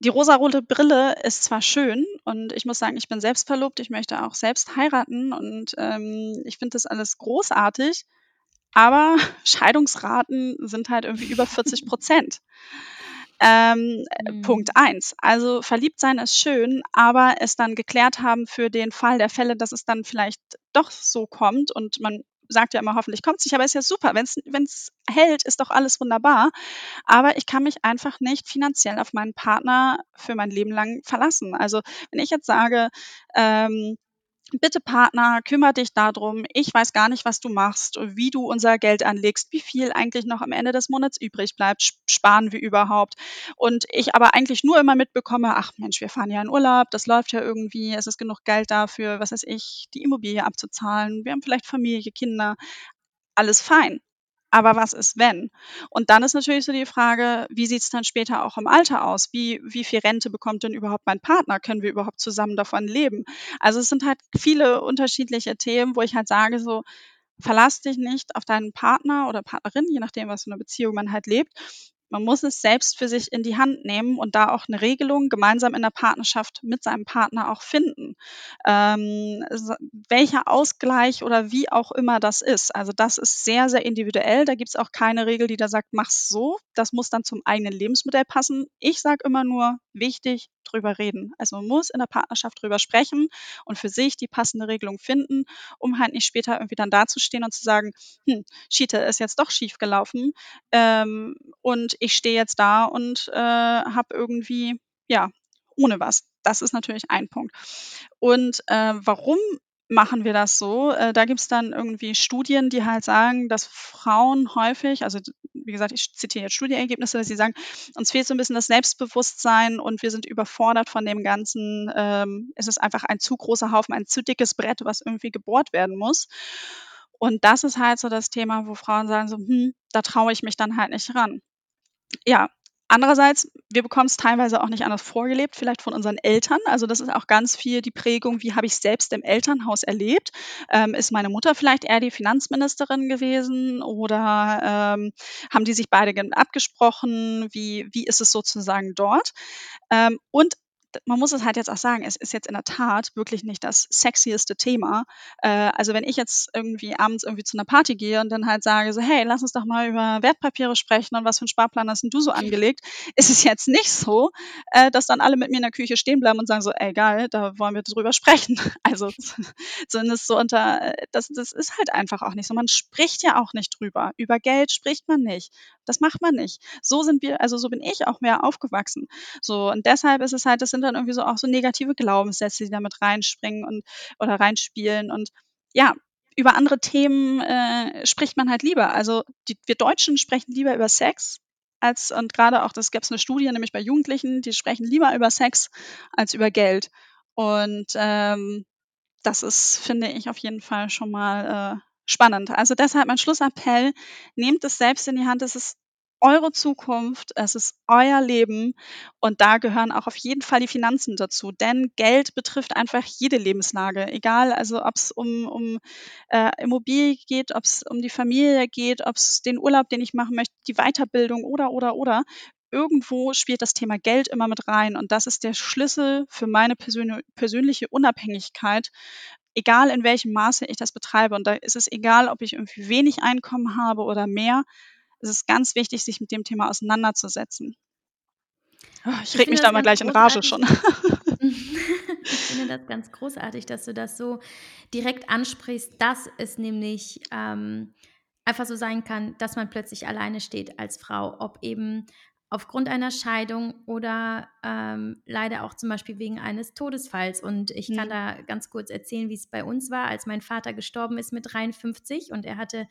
die rosarote Brille ist zwar schön und ich muss sagen, ich bin selbst verlobt, ich möchte auch selbst heiraten und ähm, ich finde das alles großartig, aber Scheidungsraten sind halt irgendwie über 40 Prozent. Ähm, mhm. Punkt eins. Also verliebt sein ist schön, aber es dann geklärt haben für den Fall der Fälle, dass es dann vielleicht doch so kommt und man sagt ja immer, hoffentlich kommt es nicht, aber ist ja super. Wenn es hält, ist doch alles wunderbar. Aber ich kann mich einfach nicht finanziell auf meinen Partner für mein Leben lang verlassen. Also wenn ich jetzt sage, ähm, bitte Partner, kümmere dich darum. Ich weiß gar nicht, was du machst, wie du unser Geld anlegst, wie viel eigentlich noch am Ende des Monats übrig bleibt, sparen wir überhaupt. Und ich aber eigentlich nur immer mitbekomme, ach Mensch, wir fahren ja in Urlaub, das läuft ja irgendwie, es ist genug Geld dafür, was weiß ich, die Immobilie abzuzahlen, wir haben vielleicht Familie, Kinder, alles fein. Aber was ist, wenn? Und dann ist natürlich so die Frage, wie sieht es dann später auch im Alter aus? Wie, wie viel Rente bekommt denn überhaupt mein Partner? Können wir überhaupt zusammen davon leben? Also es sind halt viele unterschiedliche Themen, wo ich halt sage, so, verlass dich nicht auf deinen Partner oder Partnerin, je nachdem, was für eine Beziehung man halt lebt. Man muss es selbst für sich in die Hand nehmen und da auch eine Regelung gemeinsam in der Partnerschaft mit seinem Partner auch finden. Ähm, welcher Ausgleich oder wie auch immer das ist. Also das ist sehr, sehr individuell. Da gibt es auch keine Regel, die da sagt, mach's so. Das muss dann zum eigenen Lebensmodell passen. Ich sage immer nur, wichtig, drüber reden. Also man muss in der Partnerschaft drüber sprechen und für sich die passende Regelung finden, um halt nicht später irgendwie dann dazustehen und zu sagen, hm, Schiete ist jetzt doch schief gelaufen ähm, und ich stehe jetzt da und äh, habe irgendwie, ja, ohne was. Das ist natürlich ein Punkt. Und äh, warum machen wir das so. Äh, da gibt es dann irgendwie Studien, die halt sagen, dass Frauen häufig, also wie gesagt, ich zitiere jetzt Studienergebnisse, dass sie sagen, uns fehlt so ein bisschen das Selbstbewusstsein und wir sind überfordert von dem Ganzen. Ähm, es ist einfach ein zu großer Haufen, ein zu dickes Brett, was irgendwie gebohrt werden muss. Und das ist halt so das Thema, wo Frauen sagen so, hm, da traue ich mich dann halt nicht ran. Ja, Andererseits, wir bekommen es teilweise auch nicht anders vorgelebt, vielleicht von unseren Eltern. Also das ist auch ganz viel die Prägung, wie habe ich selbst im Elternhaus erlebt. Ähm, ist meine Mutter vielleicht eher die Finanzministerin gewesen oder ähm, haben die sich beide abgesprochen? Wie, wie ist es sozusagen dort? Ähm, und man muss es halt jetzt auch sagen, es ist jetzt in der Tat wirklich nicht das sexieste Thema. Äh, also wenn ich jetzt irgendwie abends irgendwie zu einer Party gehe und dann halt sage so, hey, lass uns doch mal über Wertpapiere sprechen und was für einen Sparplan hast denn du so angelegt, ist es jetzt nicht so, äh, dass dann alle mit mir in der Küche stehen bleiben und sagen so, ey, geil, da wollen wir drüber sprechen. Also zumindest so unter, das, das ist halt einfach auch nicht so. Man spricht ja auch nicht drüber. Über Geld spricht man nicht. Das macht man nicht. So sind wir, also so bin ich auch mehr aufgewachsen. So und deshalb ist es halt, das sind dann irgendwie so auch so negative Glaubenssätze, die damit reinspringen und oder reinspielen und ja, über andere Themen äh, spricht man halt lieber. Also die, wir Deutschen sprechen lieber über Sex als und gerade auch, das gab es eine Studie, nämlich bei Jugendlichen, die sprechen lieber über Sex als über Geld. Und ähm, das ist, finde ich, auf jeden Fall schon mal äh, spannend. Also deshalb mein Schlussappell, nehmt es selbst in die Hand. Es ist eure Zukunft, es ist euer Leben und da gehören auch auf jeden Fall die Finanzen dazu, denn Geld betrifft einfach jede Lebenslage, egal, also ob es um, um äh, Immobilie geht, ob es um die Familie geht, ob es den Urlaub, den ich machen möchte, die Weiterbildung oder, oder, oder. Irgendwo spielt das Thema Geld immer mit rein und das ist der Schlüssel für meine persön persönliche Unabhängigkeit, egal in welchem Maße ich das betreibe. Und da ist es egal, ob ich irgendwie wenig Einkommen habe oder mehr es ist ganz wichtig, sich mit dem Thema auseinanderzusetzen. Oh, ich, ich reg mich da mal gleich in Rage schon. ich finde das ganz großartig, dass du das so direkt ansprichst, dass es nämlich ähm, einfach so sein kann, dass man plötzlich alleine steht als Frau, ob eben aufgrund einer Scheidung oder ähm, leider auch zum Beispiel wegen eines Todesfalls. Und ich kann mhm. da ganz kurz erzählen, wie es bei uns war, als mein Vater gestorben ist mit 53 und er hatte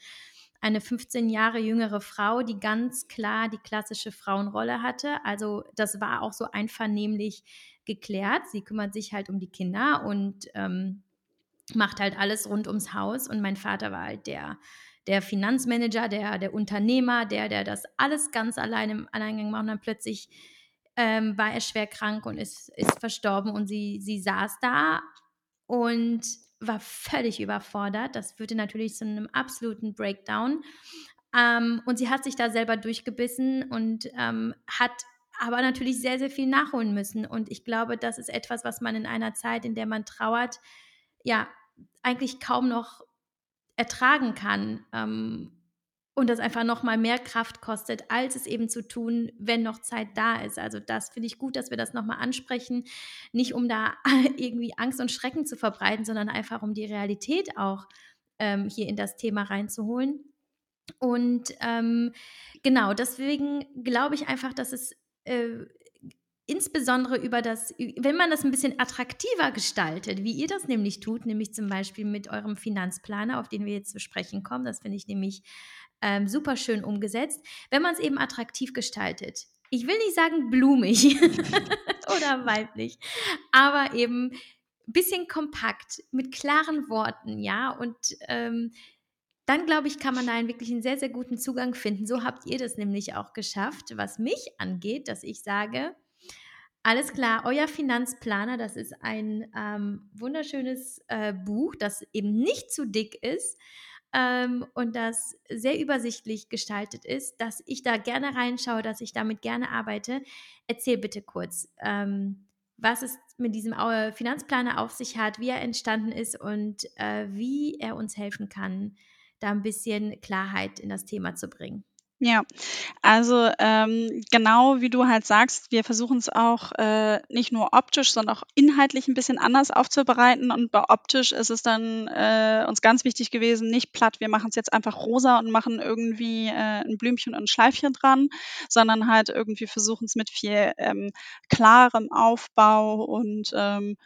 eine 15 Jahre jüngere Frau, die ganz klar die klassische Frauenrolle hatte. Also das war auch so einvernehmlich geklärt. Sie kümmert sich halt um die Kinder und ähm, macht halt alles rund ums Haus. Und mein Vater war halt der, der Finanzmanager, der, der Unternehmer, der, der das alles ganz allein im Alleingang macht. Und dann plötzlich ähm, war er schwer krank und ist, ist verstorben und sie, sie saß da und war völlig überfordert. Das führte natürlich zu einem absoluten Breakdown. Ähm, und sie hat sich da selber durchgebissen und ähm, hat aber natürlich sehr, sehr viel nachholen müssen. Und ich glaube, das ist etwas, was man in einer Zeit, in der man trauert, ja, eigentlich kaum noch ertragen kann. Ähm, und das einfach noch mal mehr Kraft kostet, als es eben zu tun, wenn noch Zeit da ist. Also das finde ich gut, dass wir das noch mal ansprechen, nicht um da irgendwie Angst und Schrecken zu verbreiten, sondern einfach um die Realität auch ähm, hier in das Thema reinzuholen. Und ähm, genau, deswegen glaube ich einfach, dass es äh, insbesondere über das, wenn man das ein bisschen attraktiver gestaltet, wie ihr das nämlich tut, nämlich zum Beispiel mit eurem Finanzplaner, auf den wir jetzt zu sprechen kommen, das finde ich nämlich ähm, super schön umgesetzt, wenn man es eben attraktiv gestaltet. Ich will nicht sagen blumig oder weiblich, aber eben ein bisschen kompakt, mit klaren Worten, ja, und ähm, dann glaube ich, kann man da einen wirklich einen sehr, sehr guten Zugang finden. So habt ihr das nämlich auch geschafft, was mich angeht, dass ich sage, alles klar, euer Finanzplaner, das ist ein ähm, wunderschönes äh, Buch, das eben nicht zu dick ist, ähm, und das sehr übersichtlich gestaltet ist, dass ich da gerne reinschaue, dass ich damit gerne arbeite. Erzähl bitte kurz, ähm, was es mit diesem Finanzplaner auf sich hat, wie er entstanden ist und äh, wie er uns helfen kann, da ein bisschen Klarheit in das Thema zu bringen. Ja, also, ähm, genau wie du halt sagst, wir versuchen es auch, äh, nicht nur optisch, sondern auch inhaltlich ein bisschen anders aufzubereiten. Und bei optisch ist es dann, äh, uns ganz wichtig gewesen, nicht platt, wir machen es jetzt einfach rosa und machen irgendwie, äh, 'n Blümchen und 'n Schleifchen dran, sondern halt irgendwie versuchen es mit viel, ähm, klarem Aufbau und, ähm,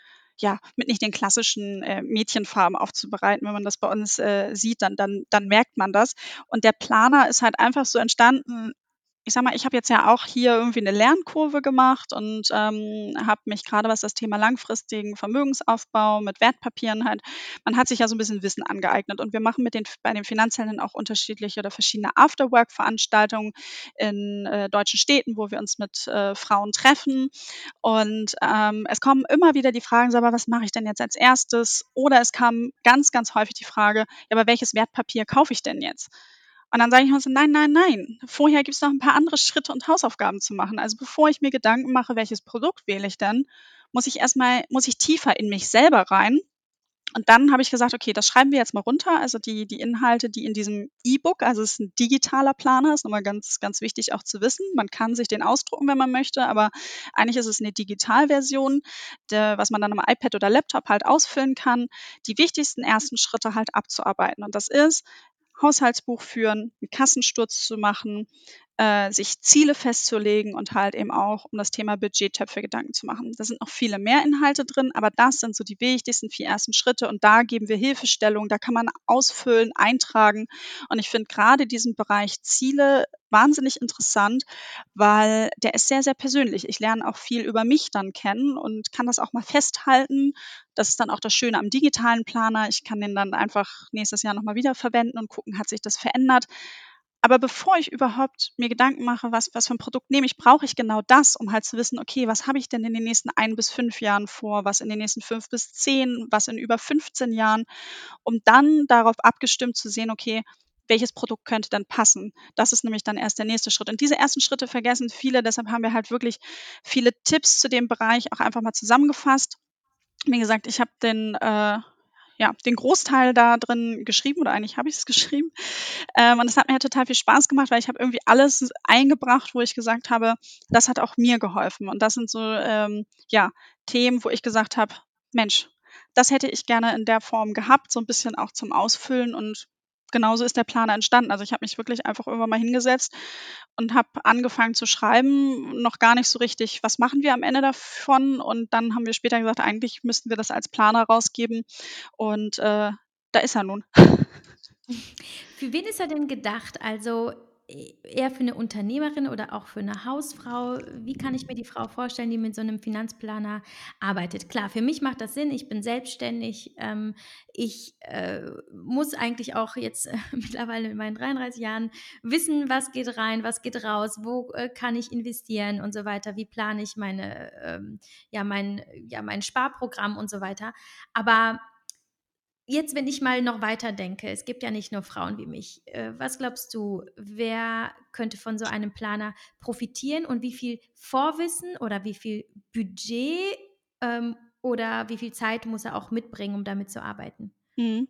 ja, mit nicht den klassischen äh, Mädchenfarben aufzubereiten. Wenn man das bei uns äh, sieht, dann, dann, dann merkt man das. Und der Planer ist halt einfach so entstanden, ich sag mal, ich habe jetzt ja auch hier irgendwie eine Lernkurve gemacht und ähm, habe mich gerade was das Thema langfristigen Vermögensaufbau mit Wertpapieren halt, man hat sich ja so ein bisschen Wissen angeeignet und wir machen mit den bei den Finanzhelden auch unterschiedliche oder verschiedene Afterwork-Veranstaltungen in äh, deutschen Städten, wo wir uns mit äh, Frauen treffen und ähm, es kommen immer wieder die Fragen, so, aber was mache ich denn jetzt als erstes? Oder es kam ganz, ganz häufig die Frage, ja, aber welches Wertpapier kaufe ich denn jetzt? Und dann sage ich mir so, nein, nein, nein. Vorher gibt es noch ein paar andere Schritte und Hausaufgaben zu machen. Also bevor ich mir Gedanken mache, welches Produkt wähle ich denn, muss ich erstmal, muss ich tiefer in mich selber rein. Und dann habe ich gesagt, okay, das schreiben wir jetzt mal runter. Also die, die Inhalte, die in diesem E-Book, also es ist ein digitaler Planer, ist nochmal ganz, ganz wichtig auch zu wissen. Man kann sich den ausdrucken, wenn man möchte, aber eigentlich ist es eine Digitalversion, was man dann am iPad oder Laptop halt ausfüllen kann, die wichtigsten ersten Schritte halt abzuarbeiten. Und das ist, Haushaltsbuch führen, einen Kassensturz zu machen, äh, sich Ziele festzulegen und halt eben auch um das Thema Budgettöpfe Gedanken zu machen. Da sind noch viele mehr Inhalte drin, aber das sind so die wichtigsten vier ersten Schritte und da geben wir Hilfestellung, da kann man ausfüllen, eintragen und ich finde gerade diesen Bereich Ziele wahnsinnig interessant, weil der ist sehr, sehr persönlich. Ich lerne auch viel über mich dann kennen und kann das auch mal festhalten. Das ist dann auch das Schöne am digitalen Planer. Ich kann den dann einfach nächstes Jahr nochmal wieder verwenden und gucken, hat sich das verändert. Aber bevor ich überhaupt mir Gedanken mache, was, was für ein Produkt nehme ich, brauche ich genau das, um halt zu wissen, okay, was habe ich denn in den nächsten ein bis fünf Jahren vor, was in den nächsten fünf bis zehn, was in über 15 Jahren, um dann darauf abgestimmt zu sehen, okay, welches Produkt könnte dann passen. Das ist nämlich dann erst der nächste Schritt. Und diese ersten Schritte vergessen viele, deshalb haben wir halt wirklich viele Tipps zu dem Bereich auch einfach mal zusammengefasst. Wie gesagt, ich habe den äh, ja, den Großteil da drin geschrieben oder eigentlich habe ich es geschrieben. Ähm, und es hat mir total viel Spaß gemacht, weil ich habe irgendwie alles eingebracht, wo ich gesagt habe, das hat auch mir geholfen. Und das sind so ähm, ja, Themen, wo ich gesagt habe, Mensch, das hätte ich gerne in der Form gehabt, so ein bisschen auch zum Ausfüllen und genauso ist der Plan entstanden. Also ich habe mich wirklich einfach irgendwann mal hingesetzt und habe angefangen zu schreiben, noch gar nicht so richtig, was machen wir am Ende davon. Und dann haben wir später gesagt, eigentlich müssten wir das als Planer rausgeben. Und äh, da ist er nun. Für wen ist er denn gedacht? Also eher für eine Unternehmerin oder auch für eine Hausfrau? Wie kann ich mir die Frau vorstellen, die mit so einem Finanzplaner arbeitet? Klar, für mich macht das Sinn. Ich bin selbstständig. Ähm, ich äh, muss eigentlich auch jetzt äh, mittlerweile in meinen 33 Jahren wissen, was geht rein, was geht raus, wo äh, kann ich investieren und so weiter. Wie plane ich meine, ähm, ja, mein, ja, mein Sparprogramm und so weiter. Aber Jetzt, wenn ich mal noch weiter denke, es gibt ja nicht nur Frauen wie mich. Äh, was glaubst du, wer könnte von so einem Planer profitieren und wie viel Vorwissen oder wie viel Budget ähm, oder wie viel Zeit muss er auch mitbringen, um damit zu arbeiten? Mhm.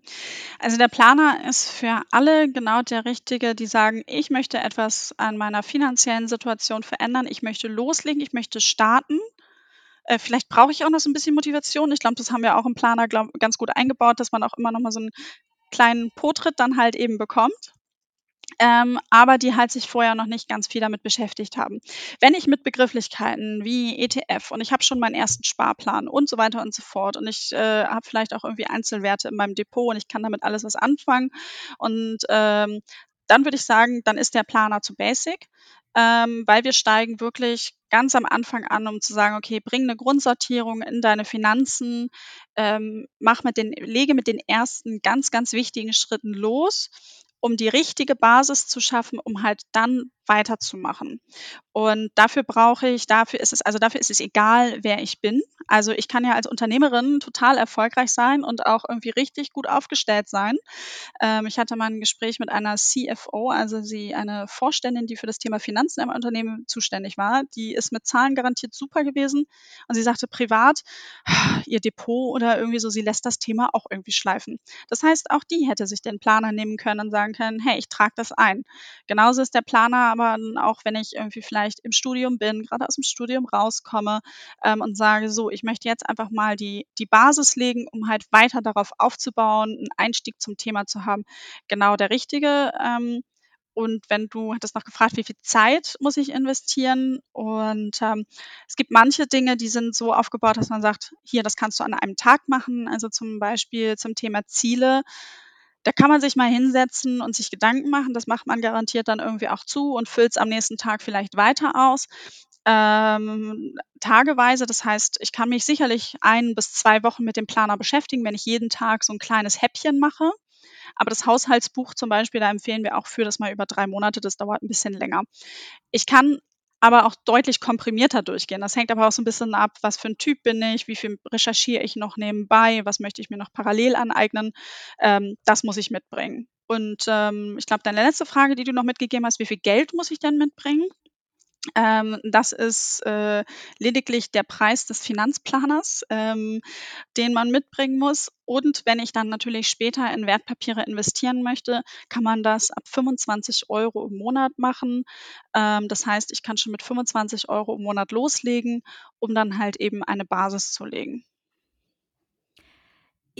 Also der Planer ist für alle genau der Richtige, die sagen, ich möchte etwas an meiner finanziellen Situation verändern, ich möchte loslegen, ich möchte starten äh, vielleicht brauche ich auch noch so ein bisschen Motivation. Ich glaube, das haben wir auch im Planer glaub, ganz gut eingebaut, dass man auch immer noch mal so einen kleinen Po-Tritt dann halt eben bekommt. Ähm, aber die halt sich vorher noch nicht ganz viel damit beschäftigt haben. Wenn ich mit Begrifflichkeiten wie ETF und ich habe schon meinen ersten Sparplan und so weiter und so fort und ich äh, habe vielleicht auch irgendwie Einzelwerte in meinem Depot und ich kann damit alles was anfangen und ähm, dann würde ich sagen, dann ist der Planer zu basic ähm, weil wir steigen wirklich ganz am Anfang an, um zu sagen, okay, bring eine Grundsortierung in deine Finanzen, ähm, mach mit den, lege mit den ersten ganz, ganz wichtigen Schritten los, um die richtige Basis zu schaffen, um halt dann weiterzumachen. Und dafür brauche ich, dafür ist es, also dafür ist es egal, wer ich bin. Also ich kann ja als Unternehmerin total erfolgreich sein und auch irgendwie richtig gut aufgestellt sein. Ähm, ich hatte mal ein Gespräch mit einer CFO, also sie eine Vorständin, die für das Thema Finanzen im Unternehmen zuständig war. Die ist mit Zahlen garantiert super gewesen. Und sie sagte privat, ihr Depot oder irgendwie so, sie lässt das Thema auch irgendwie schleifen. Das heißt, auch die hätte sich den Planer nehmen können und sagen können, hey, ich trage das ein. Genauso ist der Planer aber auch, wenn ich irgendwie vielleicht im Studium bin, gerade aus dem Studium rauskomme ähm, und sage, so, ich möchte jetzt einfach mal die, die Basis legen, um halt weiter darauf aufzubauen, einen Einstieg zum Thema zu haben, genau der richtige. Ähm, und wenn du hattest noch gefragt, wie viel Zeit muss ich investieren? Und ähm, es gibt manche Dinge, die sind so aufgebaut, dass man sagt, hier, das kannst du an einem Tag machen. Also zum Beispiel zum Thema Ziele. Da kann man sich mal hinsetzen und sich Gedanken machen. Das macht man garantiert dann irgendwie auch zu und füllt es am nächsten Tag vielleicht weiter aus. Ähm, tageweise, das heißt, ich kann mich sicherlich ein bis zwei Wochen mit dem Planer beschäftigen, wenn ich jeden Tag so ein kleines Häppchen mache. Aber das Haushaltsbuch zum Beispiel, da empfehlen wir auch für das mal über drei Monate. Das dauert ein bisschen länger. Ich kann aber auch deutlich komprimierter durchgehen. Das hängt aber auch so ein bisschen ab, was für ein Typ bin ich, wie viel recherchiere ich noch nebenbei, was möchte ich mir noch parallel aneignen. Ähm, das muss ich mitbringen. Und ähm, ich glaube, deine letzte Frage, die du noch mitgegeben hast, wie viel Geld muss ich denn mitbringen? Ähm, das ist äh, lediglich der Preis des Finanzplaners, ähm, den man mitbringen muss. Und wenn ich dann natürlich später in Wertpapiere investieren möchte, kann man das ab 25 Euro im Monat machen. Ähm, das heißt, ich kann schon mit 25 Euro im Monat loslegen, um dann halt eben eine Basis zu legen.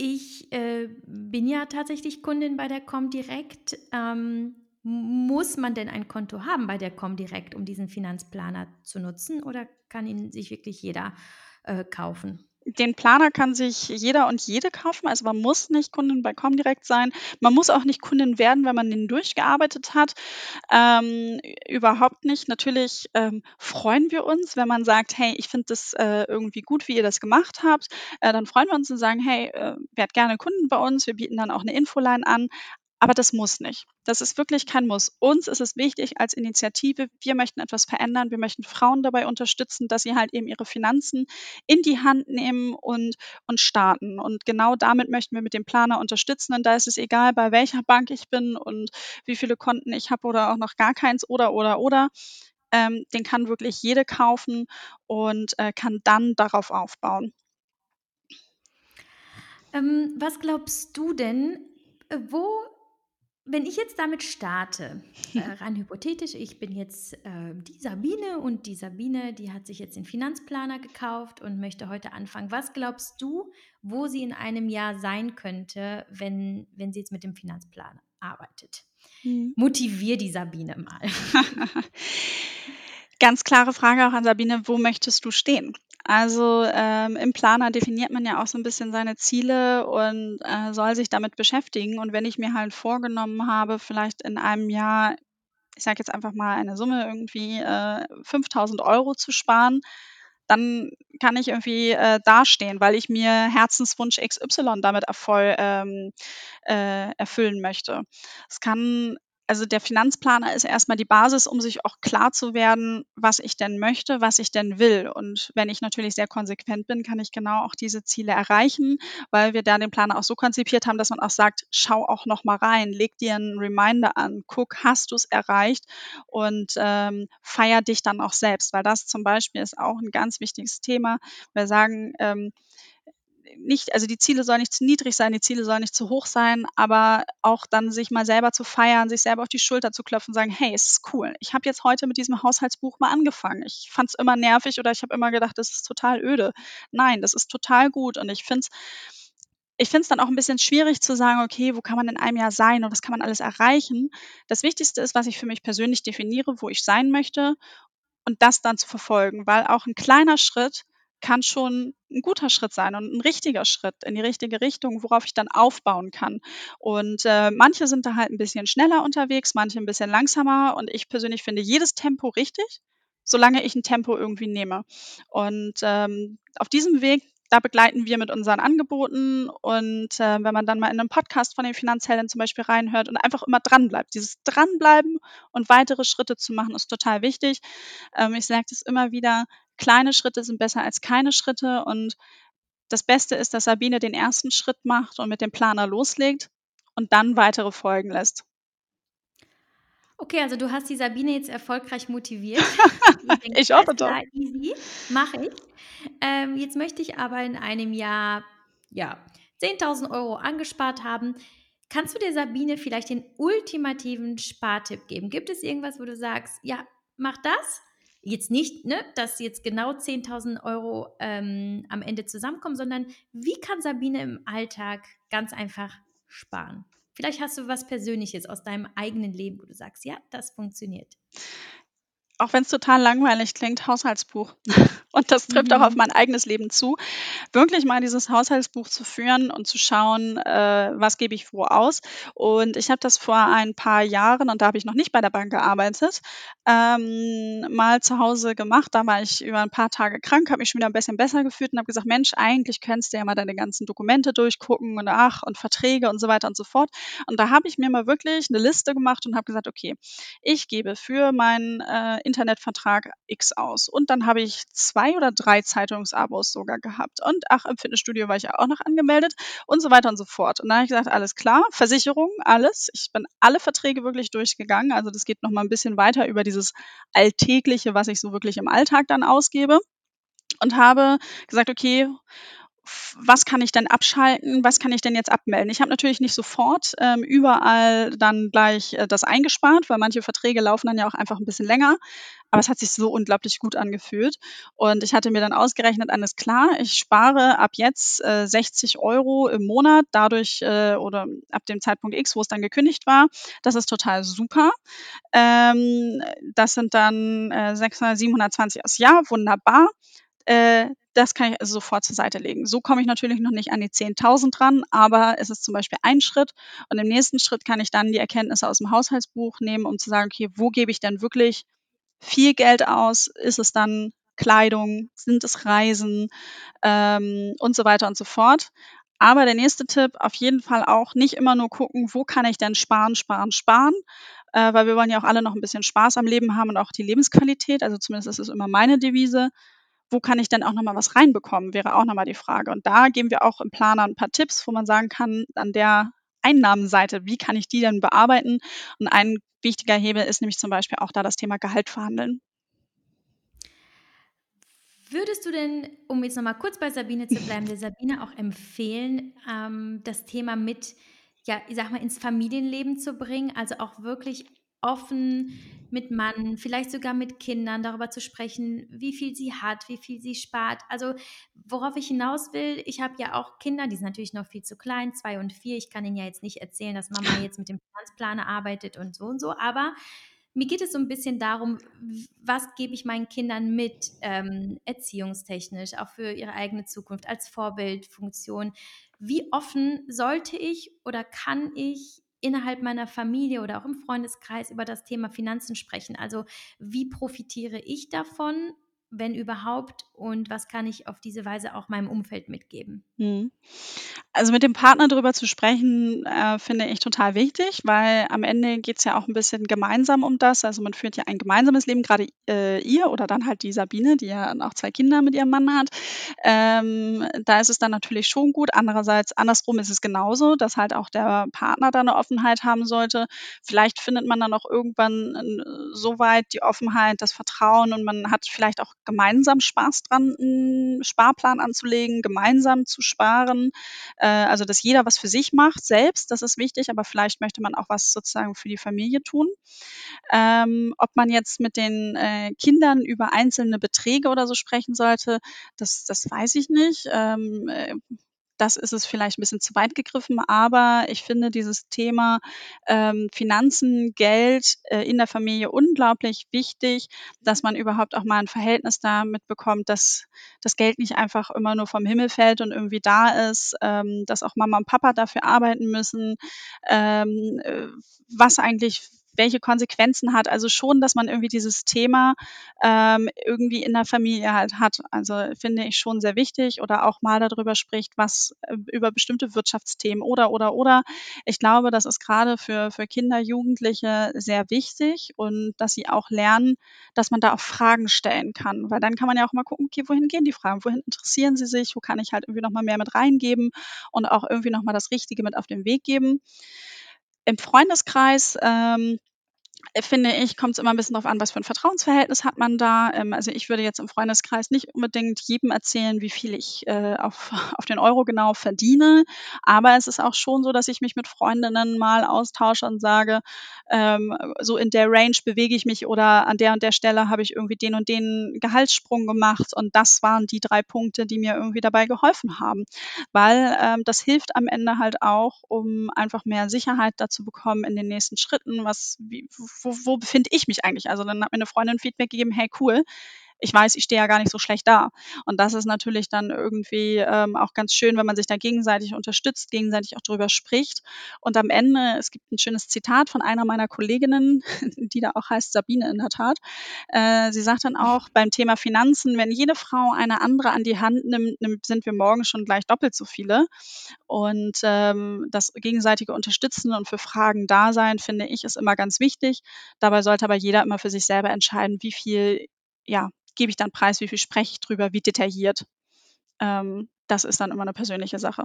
Ich äh, bin ja tatsächlich Kundin bei der Comdirect. Ähm, muss man denn ein Konto haben bei der Comdirect, um diesen Finanzplaner zu nutzen oder kann ihn sich wirklich jeder äh, kaufen? Den Planer kann sich jeder und jede kaufen. Also man muss nicht Kundin bei Comdirect sein. Man muss auch nicht Kundin werden, wenn man den durchgearbeitet hat. Ähm, überhaupt nicht. Natürlich ähm, freuen wir uns, wenn man sagt, hey, ich finde das äh, irgendwie gut, wie ihr das gemacht habt. Äh, dann freuen wir uns und sagen, hey, äh, werdet gerne Kunden bei uns. Wir bieten dann auch eine Infoline an. Aber das muss nicht. Das ist wirklich kein Muss. Uns ist es wichtig als Initiative, wir möchten etwas verändern, wir möchten Frauen dabei unterstützen, dass sie halt eben ihre Finanzen in die Hand nehmen und, und starten. Und genau damit möchten wir mit dem Planer unterstützen. Und da ist es egal, bei welcher Bank ich bin und wie viele Konten ich habe oder auch noch gar keins oder oder oder. Ähm, den kann wirklich jede kaufen und äh, kann dann darauf aufbauen. Ähm, was glaubst du denn, äh, wo wenn ich jetzt damit starte, äh, rein hypothetisch, ich bin jetzt äh, die Sabine und die Sabine, die hat sich jetzt den Finanzplaner gekauft und möchte heute anfangen. Was glaubst du, wo sie in einem Jahr sein könnte, wenn, wenn sie jetzt mit dem Finanzplaner arbeitet? Mhm. Motivier die Sabine mal. Ganz klare Frage auch an Sabine, wo möchtest du stehen? Also ähm, im Planer definiert man ja auch so ein bisschen seine Ziele und äh, soll sich damit beschäftigen. Und wenn ich mir halt vorgenommen habe, vielleicht in einem Jahr, ich sage jetzt einfach mal eine Summe irgendwie äh, 5000 Euro zu sparen, dann kann ich irgendwie äh, dastehen, weil ich mir Herzenswunsch XY damit Erfolg ähm, äh, erfüllen möchte. Es kann also der Finanzplaner ist erstmal die Basis, um sich auch klar zu werden, was ich denn möchte, was ich denn will. Und wenn ich natürlich sehr konsequent bin, kann ich genau auch diese Ziele erreichen, weil wir da den Planer auch so konzipiert haben, dass man auch sagt, schau auch noch mal rein, leg dir einen Reminder an, guck, hast du es erreicht und ähm, feier dich dann auch selbst, weil das zum Beispiel ist auch ein ganz wichtiges Thema. Wir sagen, ähm, nicht, also die Ziele sollen nicht zu niedrig sein, die Ziele sollen nicht zu hoch sein, aber auch dann sich mal selber zu feiern, sich selber auf die Schulter zu klopfen und sagen, hey, es ist cool. Ich habe jetzt heute mit diesem Haushaltsbuch mal angefangen. Ich fand es immer nervig oder ich habe immer gedacht, das ist total öde. Nein, das ist total gut und ich finde es ich finde es dann auch ein bisschen schwierig zu sagen, okay, wo kann man in einem Jahr sein und was kann man alles erreichen. Das Wichtigste ist, was ich für mich persönlich definiere, wo ich sein möchte und das dann zu verfolgen, weil auch ein kleiner Schritt kann schon ein guter Schritt sein und ein richtiger Schritt in die richtige Richtung, worauf ich dann aufbauen kann. Und äh, manche sind da halt ein bisschen schneller unterwegs, manche ein bisschen langsamer. Und ich persönlich finde jedes Tempo richtig, solange ich ein Tempo irgendwie nehme. Und ähm, auf diesem Weg da begleiten wir mit unseren Angeboten und äh, wenn man dann mal in einem Podcast von den Finanzhelden zum Beispiel reinhört und einfach immer dranbleibt, dieses Dranbleiben und weitere Schritte zu machen, ist total wichtig. Ähm, ich sage das immer wieder, kleine Schritte sind besser als keine Schritte und das Beste ist, dass Sabine den ersten Schritt macht und mit dem Planer loslegt und dann weitere folgen lässt. Okay, also du hast die Sabine jetzt erfolgreich motiviert. ich hoffe doch. Easy, mache ich. Ähm, jetzt möchte ich aber in einem Jahr ja 10.000 Euro angespart haben. Kannst du der Sabine vielleicht den ultimativen Spartipp geben? Gibt es irgendwas, wo du sagst, ja, mach das? Jetzt nicht, ne, dass jetzt genau 10.000 Euro ähm, am Ende zusammenkommen, sondern wie kann Sabine im Alltag ganz einfach sparen? Vielleicht hast du was Persönliches aus deinem eigenen Leben, wo du sagst, ja, das funktioniert. Auch wenn es total langweilig klingt, Haushaltsbuch. Und das trifft auch auf mhm. mein eigenes Leben zu. Wirklich mal dieses Haushaltsbuch zu führen und zu schauen, äh, was gebe ich wo aus. Und ich habe das vor ein paar Jahren, und da habe ich noch nicht bei der Bank gearbeitet, ähm, mal zu Hause gemacht. Da war ich über ein paar Tage krank, habe mich schon wieder ein bisschen besser gefühlt und habe gesagt, Mensch, eigentlich könntest du ja mal deine ganzen Dokumente durchgucken und ach und Verträge und so weiter und so fort. Und da habe ich mir mal wirklich eine Liste gemacht und habe gesagt, okay, ich gebe für meinen äh, Internetvertrag X aus. Und dann habe ich zwei oder drei Zeitungsabos sogar gehabt. Und ach, im Fitnessstudio war ich ja auch noch angemeldet und so weiter und so fort. Und dann habe ich gesagt, alles klar, Versicherung, alles. Ich bin alle Verträge wirklich durchgegangen. Also das geht noch mal ein bisschen weiter über dieses Alltägliche, was ich so wirklich im Alltag dann ausgebe. Und habe gesagt, okay, was kann ich denn abschalten, was kann ich denn jetzt abmelden? Ich habe natürlich nicht sofort ähm, überall dann gleich äh, das eingespart, weil manche Verträge laufen dann ja auch einfach ein bisschen länger. Aber es hat sich so unglaublich gut angefühlt. Und ich hatte mir dann ausgerechnet, alles klar, ich spare ab jetzt äh, 60 Euro im Monat, dadurch äh, oder ab dem Zeitpunkt X, wo es dann gekündigt war. Das ist total super. Ähm, das sind dann äh, 600, 720 aus Jahr, wunderbar. Das kann ich also sofort zur Seite legen. So komme ich natürlich noch nicht an die 10.000 dran, aber es ist zum Beispiel ein Schritt. Und im nächsten Schritt kann ich dann die Erkenntnisse aus dem Haushaltsbuch nehmen, um zu sagen, okay, wo gebe ich denn wirklich viel Geld aus? Ist es dann Kleidung? Sind es Reisen? Ähm, und so weiter und so fort. Aber der nächste Tipp, auf jeden Fall auch nicht immer nur gucken, wo kann ich denn sparen, sparen, sparen, äh, weil wir wollen ja auch alle noch ein bisschen Spaß am Leben haben und auch die Lebensqualität. Also zumindest ist es immer meine Devise wo kann ich denn auch nochmal was reinbekommen, wäre auch nochmal die Frage. Und da geben wir auch im Planer ein paar Tipps, wo man sagen kann, an der Einnahmenseite, wie kann ich die denn bearbeiten? Und ein wichtiger Hebel ist nämlich zum Beispiel auch da das Thema Gehalt verhandeln. Würdest du denn, um jetzt nochmal kurz bei Sabine zu bleiben, der Sabine auch empfehlen, ähm, das Thema mit, ja, ich sag mal, ins Familienleben zu bringen? Also auch wirklich offen mit Mann, vielleicht sogar mit Kindern darüber zu sprechen, wie viel sie hat, wie viel sie spart. Also worauf ich hinaus will, ich habe ja auch Kinder, die sind natürlich noch viel zu klein, zwei und vier. Ich kann ihnen ja jetzt nicht erzählen, dass Mama jetzt mit dem Finanzplaner arbeitet und so und so, aber mir geht es so ein bisschen darum, was gebe ich meinen Kindern mit, ähm, erziehungstechnisch, auch für ihre eigene Zukunft als Vorbildfunktion. Wie offen sollte ich oder kann ich innerhalb meiner Familie oder auch im Freundeskreis über das Thema Finanzen sprechen. Also wie profitiere ich davon, wenn überhaupt, und was kann ich auf diese Weise auch meinem Umfeld mitgeben? Mhm. Also mit dem Partner darüber zu sprechen, äh, finde ich total wichtig, weil am Ende geht es ja auch ein bisschen gemeinsam um das. Also man führt ja ein gemeinsames Leben, gerade äh, ihr oder dann halt die Sabine, die ja auch zwei Kinder mit ihrem Mann hat. Ähm, da ist es dann natürlich schon gut. Andererseits, andersrum ist es genauso, dass halt auch der Partner da eine Offenheit haben sollte. Vielleicht findet man dann auch irgendwann äh, so weit die Offenheit, das Vertrauen und man hat vielleicht auch gemeinsam Spaß dran, einen Sparplan anzulegen, gemeinsam zu sparen. Äh, also, dass jeder was für sich macht selbst, das ist wichtig, aber vielleicht möchte man auch was sozusagen für die Familie tun. Ähm, ob man jetzt mit den äh, Kindern über einzelne Beträge oder so sprechen sollte, das, das weiß ich nicht. Ähm, äh, das ist es vielleicht ein bisschen zu weit gegriffen, aber ich finde dieses Thema ähm, Finanzen, Geld äh, in der Familie unglaublich wichtig, dass man überhaupt auch mal ein Verhältnis damit bekommt, dass das Geld nicht einfach immer nur vom Himmel fällt und irgendwie da ist, ähm, dass auch Mama und Papa dafür arbeiten müssen, ähm, äh, was eigentlich welche Konsequenzen hat. Also schon, dass man irgendwie dieses Thema ähm, irgendwie in der Familie halt hat. Also finde ich schon sehr wichtig oder auch mal darüber spricht, was äh, über bestimmte Wirtschaftsthemen oder oder oder. Ich glaube, das ist gerade für, für Kinder, Jugendliche sehr wichtig und dass sie auch lernen, dass man da auch Fragen stellen kann. Weil dann kann man ja auch mal gucken, okay, wohin gehen die Fragen? Wohin interessieren sie sich? Wo kann ich halt irgendwie nochmal mehr mit reingeben und auch irgendwie nochmal das Richtige mit auf den Weg geben? Im Freundeskreis ähm, äh, finde ich, kommt es immer ein bisschen darauf an, was für ein Vertrauensverhältnis hat man da. Ähm, also ich würde jetzt im Freundeskreis nicht unbedingt jedem erzählen, wie viel ich äh, auf, auf den Euro genau verdiene. Aber es ist auch schon so, dass ich mich mit Freundinnen mal austausche und sage, ähm, so in der Range bewege ich mich oder an der und der Stelle habe ich irgendwie den und den Gehaltssprung gemacht. Und das waren die drei Punkte, die mir irgendwie dabei geholfen haben. Weil ähm, das hilft am Ende halt auch, um einfach mehr Sicherheit dazu bekommen in den nächsten Schritten, was wie, wo, wo befinde ich mich eigentlich? Also dann hat mir eine Freundin Feedback gegeben, hey cool, ich weiß, ich stehe ja gar nicht so schlecht da. Und das ist natürlich dann irgendwie ähm, auch ganz schön, wenn man sich da gegenseitig unterstützt, gegenseitig auch drüber spricht. Und am Ende, es gibt ein schönes Zitat von einer meiner Kolleginnen, die da auch heißt Sabine in der Tat. Äh, sie sagt dann auch beim Thema Finanzen, wenn jede Frau eine andere an die Hand nimmt, nimmt sind wir morgen schon gleich doppelt so viele. Und ähm, das gegenseitige Unterstützen und für Fragen da sein, finde ich, ist immer ganz wichtig. Dabei sollte aber jeder immer für sich selber entscheiden, wie viel ja, gebe ich dann preis, wie viel spreche ich drüber, wie detailliert. Ähm, das ist dann immer eine persönliche Sache.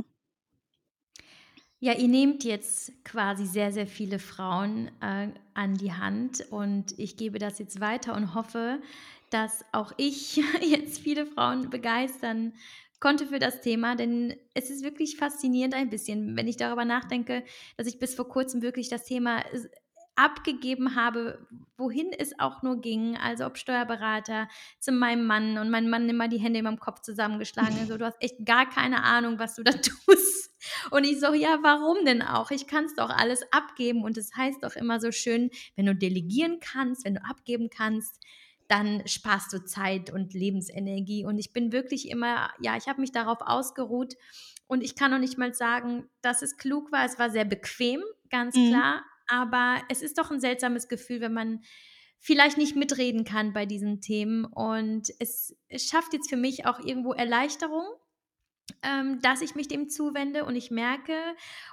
Ja, ihr nehmt jetzt quasi sehr, sehr viele Frauen äh, an die Hand und ich gebe das jetzt weiter und hoffe, dass auch ich jetzt viele Frauen begeistern konnte für das Thema, denn es ist wirklich faszinierend ein bisschen, wenn ich darüber nachdenke, dass ich bis vor kurzem wirklich das Thema abgegeben habe, wohin es auch nur ging, also ob Steuerberater zu meinem Mann und mein Mann immer die Hände in meinem Kopf zusammengeschlagen. Also du hast echt gar keine Ahnung, was du da tust. Und ich so, ja, warum denn auch? Ich kann es doch alles abgeben und es das heißt doch immer so schön, wenn du delegieren kannst, wenn du abgeben kannst, dann sparst du Zeit und Lebensenergie. Und ich bin wirklich immer, ja, ich habe mich darauf ausgeruht und ich kann noch nicht mal sagen, dass es klug war. Es war sehr bequem, ganz mhm. klar. Aber es ist doch ein seltsames Gefühl, wenn man vielleicht nicht mitreden kann bei diesen Themen. Und es, es schafft jetzt für mich auch irgendwo Erleichterung, ähm, dass ich mich dem zuwende und ich merke,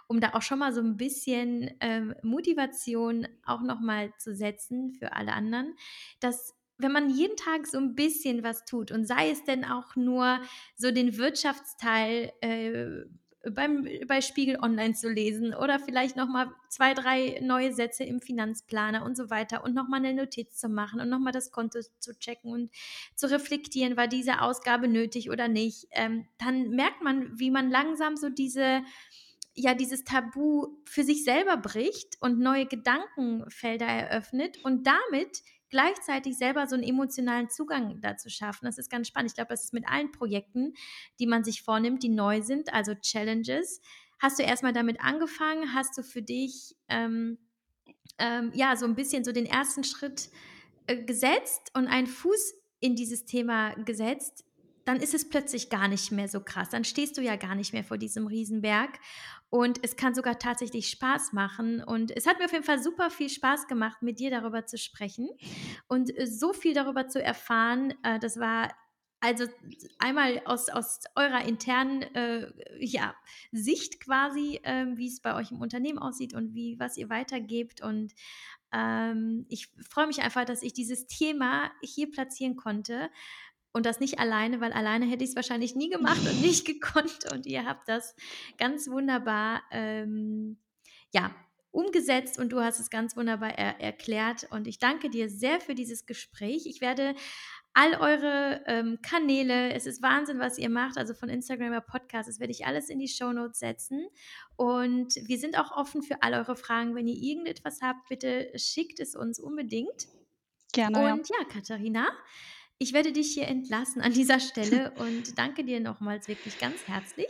um da auch schon mal so ein bisschen ähm, Motivation auch nochmal zu setzen für alle anderen, dass wenn man jeden Tag so ein bisschen was tut und sei es denn auch nur so den Wirtschaftsteil äh, beim, bei Spiegel Online zu lesen oder vielleicht nochmal zwei, drei neue Sätze im Finanzplaner und so weiter und nochmal eine Notiz zu machen und nochmal das Konto zu checken und zu reflektieren, war diese Ausgabe nötig oder nicht, ähm, dann merkt man, wie man langsam so diese ja dieses Tabu für sich selber bricht und neue Gedankenfelder eröffnet und damit gleichzeitig selber so einen emotionalen Zugang dazu schaffen. Das ist ganz spannend. Ich glaube, das ist mit allen Projekten, die man sich vornimmt, die neu sind, also Challenges. Hast du erstmal damit angefangen? Hast du für dich ähm, ähm, ja so ein bisschen so den ersten Schritt äh, gesetzt und einen Fuß in dieses Thema gesetzt? Dann ist es plötzlich gar nicht mehr so krass. Dann stehst du ja gar nicht mehr vor diesem Riesenberg und es kann sogar tatsächlich Spaß machen. Und es hat mir auf jeden Fall super viel Spaß gemacht, mit dir darüber zu sprechen und äh, so viel darüber zu erfahren. Äh, das war also einmal aus, aus eurer internen äh, ja, Sicht quasi, äh, wie es bei euch im Unternehmen aussieht und wie was ihr weitergebt. Und ähm, ich freue mich einfach, dass ich dieses Thema hier platzieren konnte, und das nicht alleine, weil alleine hätte ich es wahrscheinlich nie gemacht und nicht gekonnt. Und ihr habt das ganz wunderbar, ähm, ja, umgesetzt und du hast es ganz wunderbar er erklärt. Und ich danke dir sehr für dieses Gespräch. Ich werde all eure ähm, Kanäle, es ist Wahnsinn, was ihr macht, also von Instagram oder Podcast, das werde ich alles in die Show Notes setzen. Und wir sind auch offen für all eure Fragen. Wenn ihr irgendetwas habt, bitte schickt es uns unbedingt. Gerne. Und ja, ja Katharina, ich werde dich hier entlassen an dieser Stelle und danke dir nochmals wirklich ganz herzlich.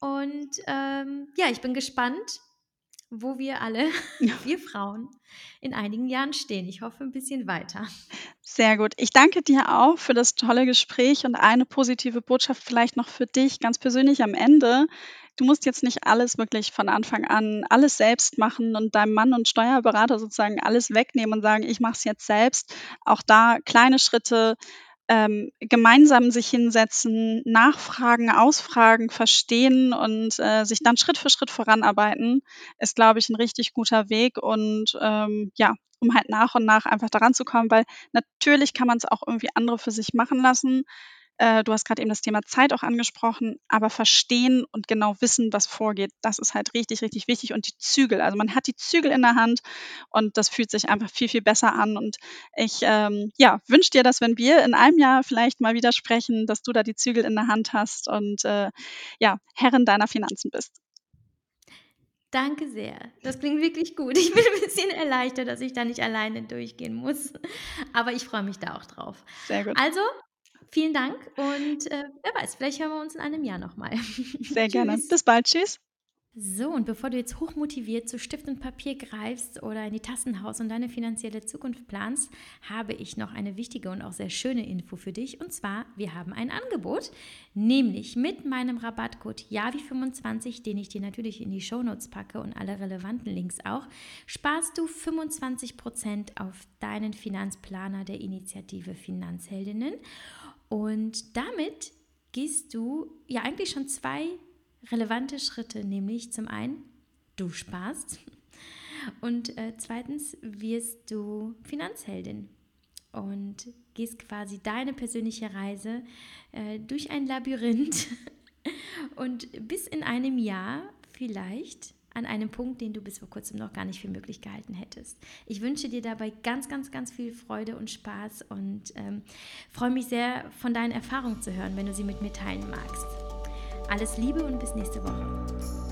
Und ähm, ja, ich bin gespannt, wo wir alle, wir Frauen, in einigen Jahren stehen. Ich hoffe ein bisschen weiter. Sehr gut. Ich danke dir auch für das tolle Gespräch und eine positive Botschaft vielleicht noch für dich ganz persönlich am Ende. Du musst jetzt nicht alles wirklich von Anfang an alles selbst machen und deinem Mann und Steuerberater sozusagen alles wegnehmen und sagen, ich mache es jetzt selbst. Auch da kleine Schritte, ähm, gemeinsam sich hinsetzen, nachfragen, ausfragen, verstehen und äh, sich dann Schritt für Schritt voranarbeiten, ist, glaube ich, ein richtig guter Weg und ähm, ja, um halt nach und nach einfach daran zu kommen, weil natürlich kann man es auch irgendwie andere für sich machen lassen. Äh, du hast gerade eben das Thema Zeit auch angesprochen, aber verstehen und genau wissen, was vorgeht, das ist halt richtig, richtig wichtig. Und die Zügel, also man hat die Zügel in der Hand und das fühlt sich einfach viel, viel besser an. Und ich ähm, ja, wünsche dir, dass wenn wir in einem Jahr vielleicht mal wieder sprechen, dass du da die Zügel in der Hand hast und äh, ja, Herrin deiner Finanzen bist. Danke sehr. Das klingt wirklich gut. Ich bin ein bisschen erleichtert, dass ich da nicht alleine durchgehen muss. Aber ich freue mich da auch drauf. Sehr gut. Also, Vielen Dank und äh, wer weiß, vielleicht hören wir uns in einem Jahr nochmal. Sehr gerne. Bis bald. Tschüss. So, und bevor du jetzt hochmotiviert zu Stift und Papier greifst oder in die Tassenhaus und deine finanzielle Zukunft planst, habe ich noch eine wichtige und auch sehr schöne Info für dich. Und zwar, wir haben ein Angebot, nämlich mit meinem Rabattcode JAVI25, den ich dir natürlich in die Shownotes packe und alle relevanten Links auch, sparst du 25% auf deinen Finanzplaner der Initiative Finanzheldinnen. Und damit gehst du ja eigentlich schon zwei relevante Schritte, nämlich zum einen, du sparst und äh, zweitens wirst du Finanzheldin und gehst quasi deine persönliche Reise äh, durch ein Labyrinth und bis in einem Jahr vielleicht an einem Punkt, den du bis vor kurzem noch gar nicht für möglich gehalten hättest. Ich wünsche dir dabei ganz, ganz, ganz viel Freude und Spaß und ähm, freue mich sehr, von deinen Erfahrungen zu hören, wenn du sie mit mir teilen magst. Alles Liebe und bis nächste Woche.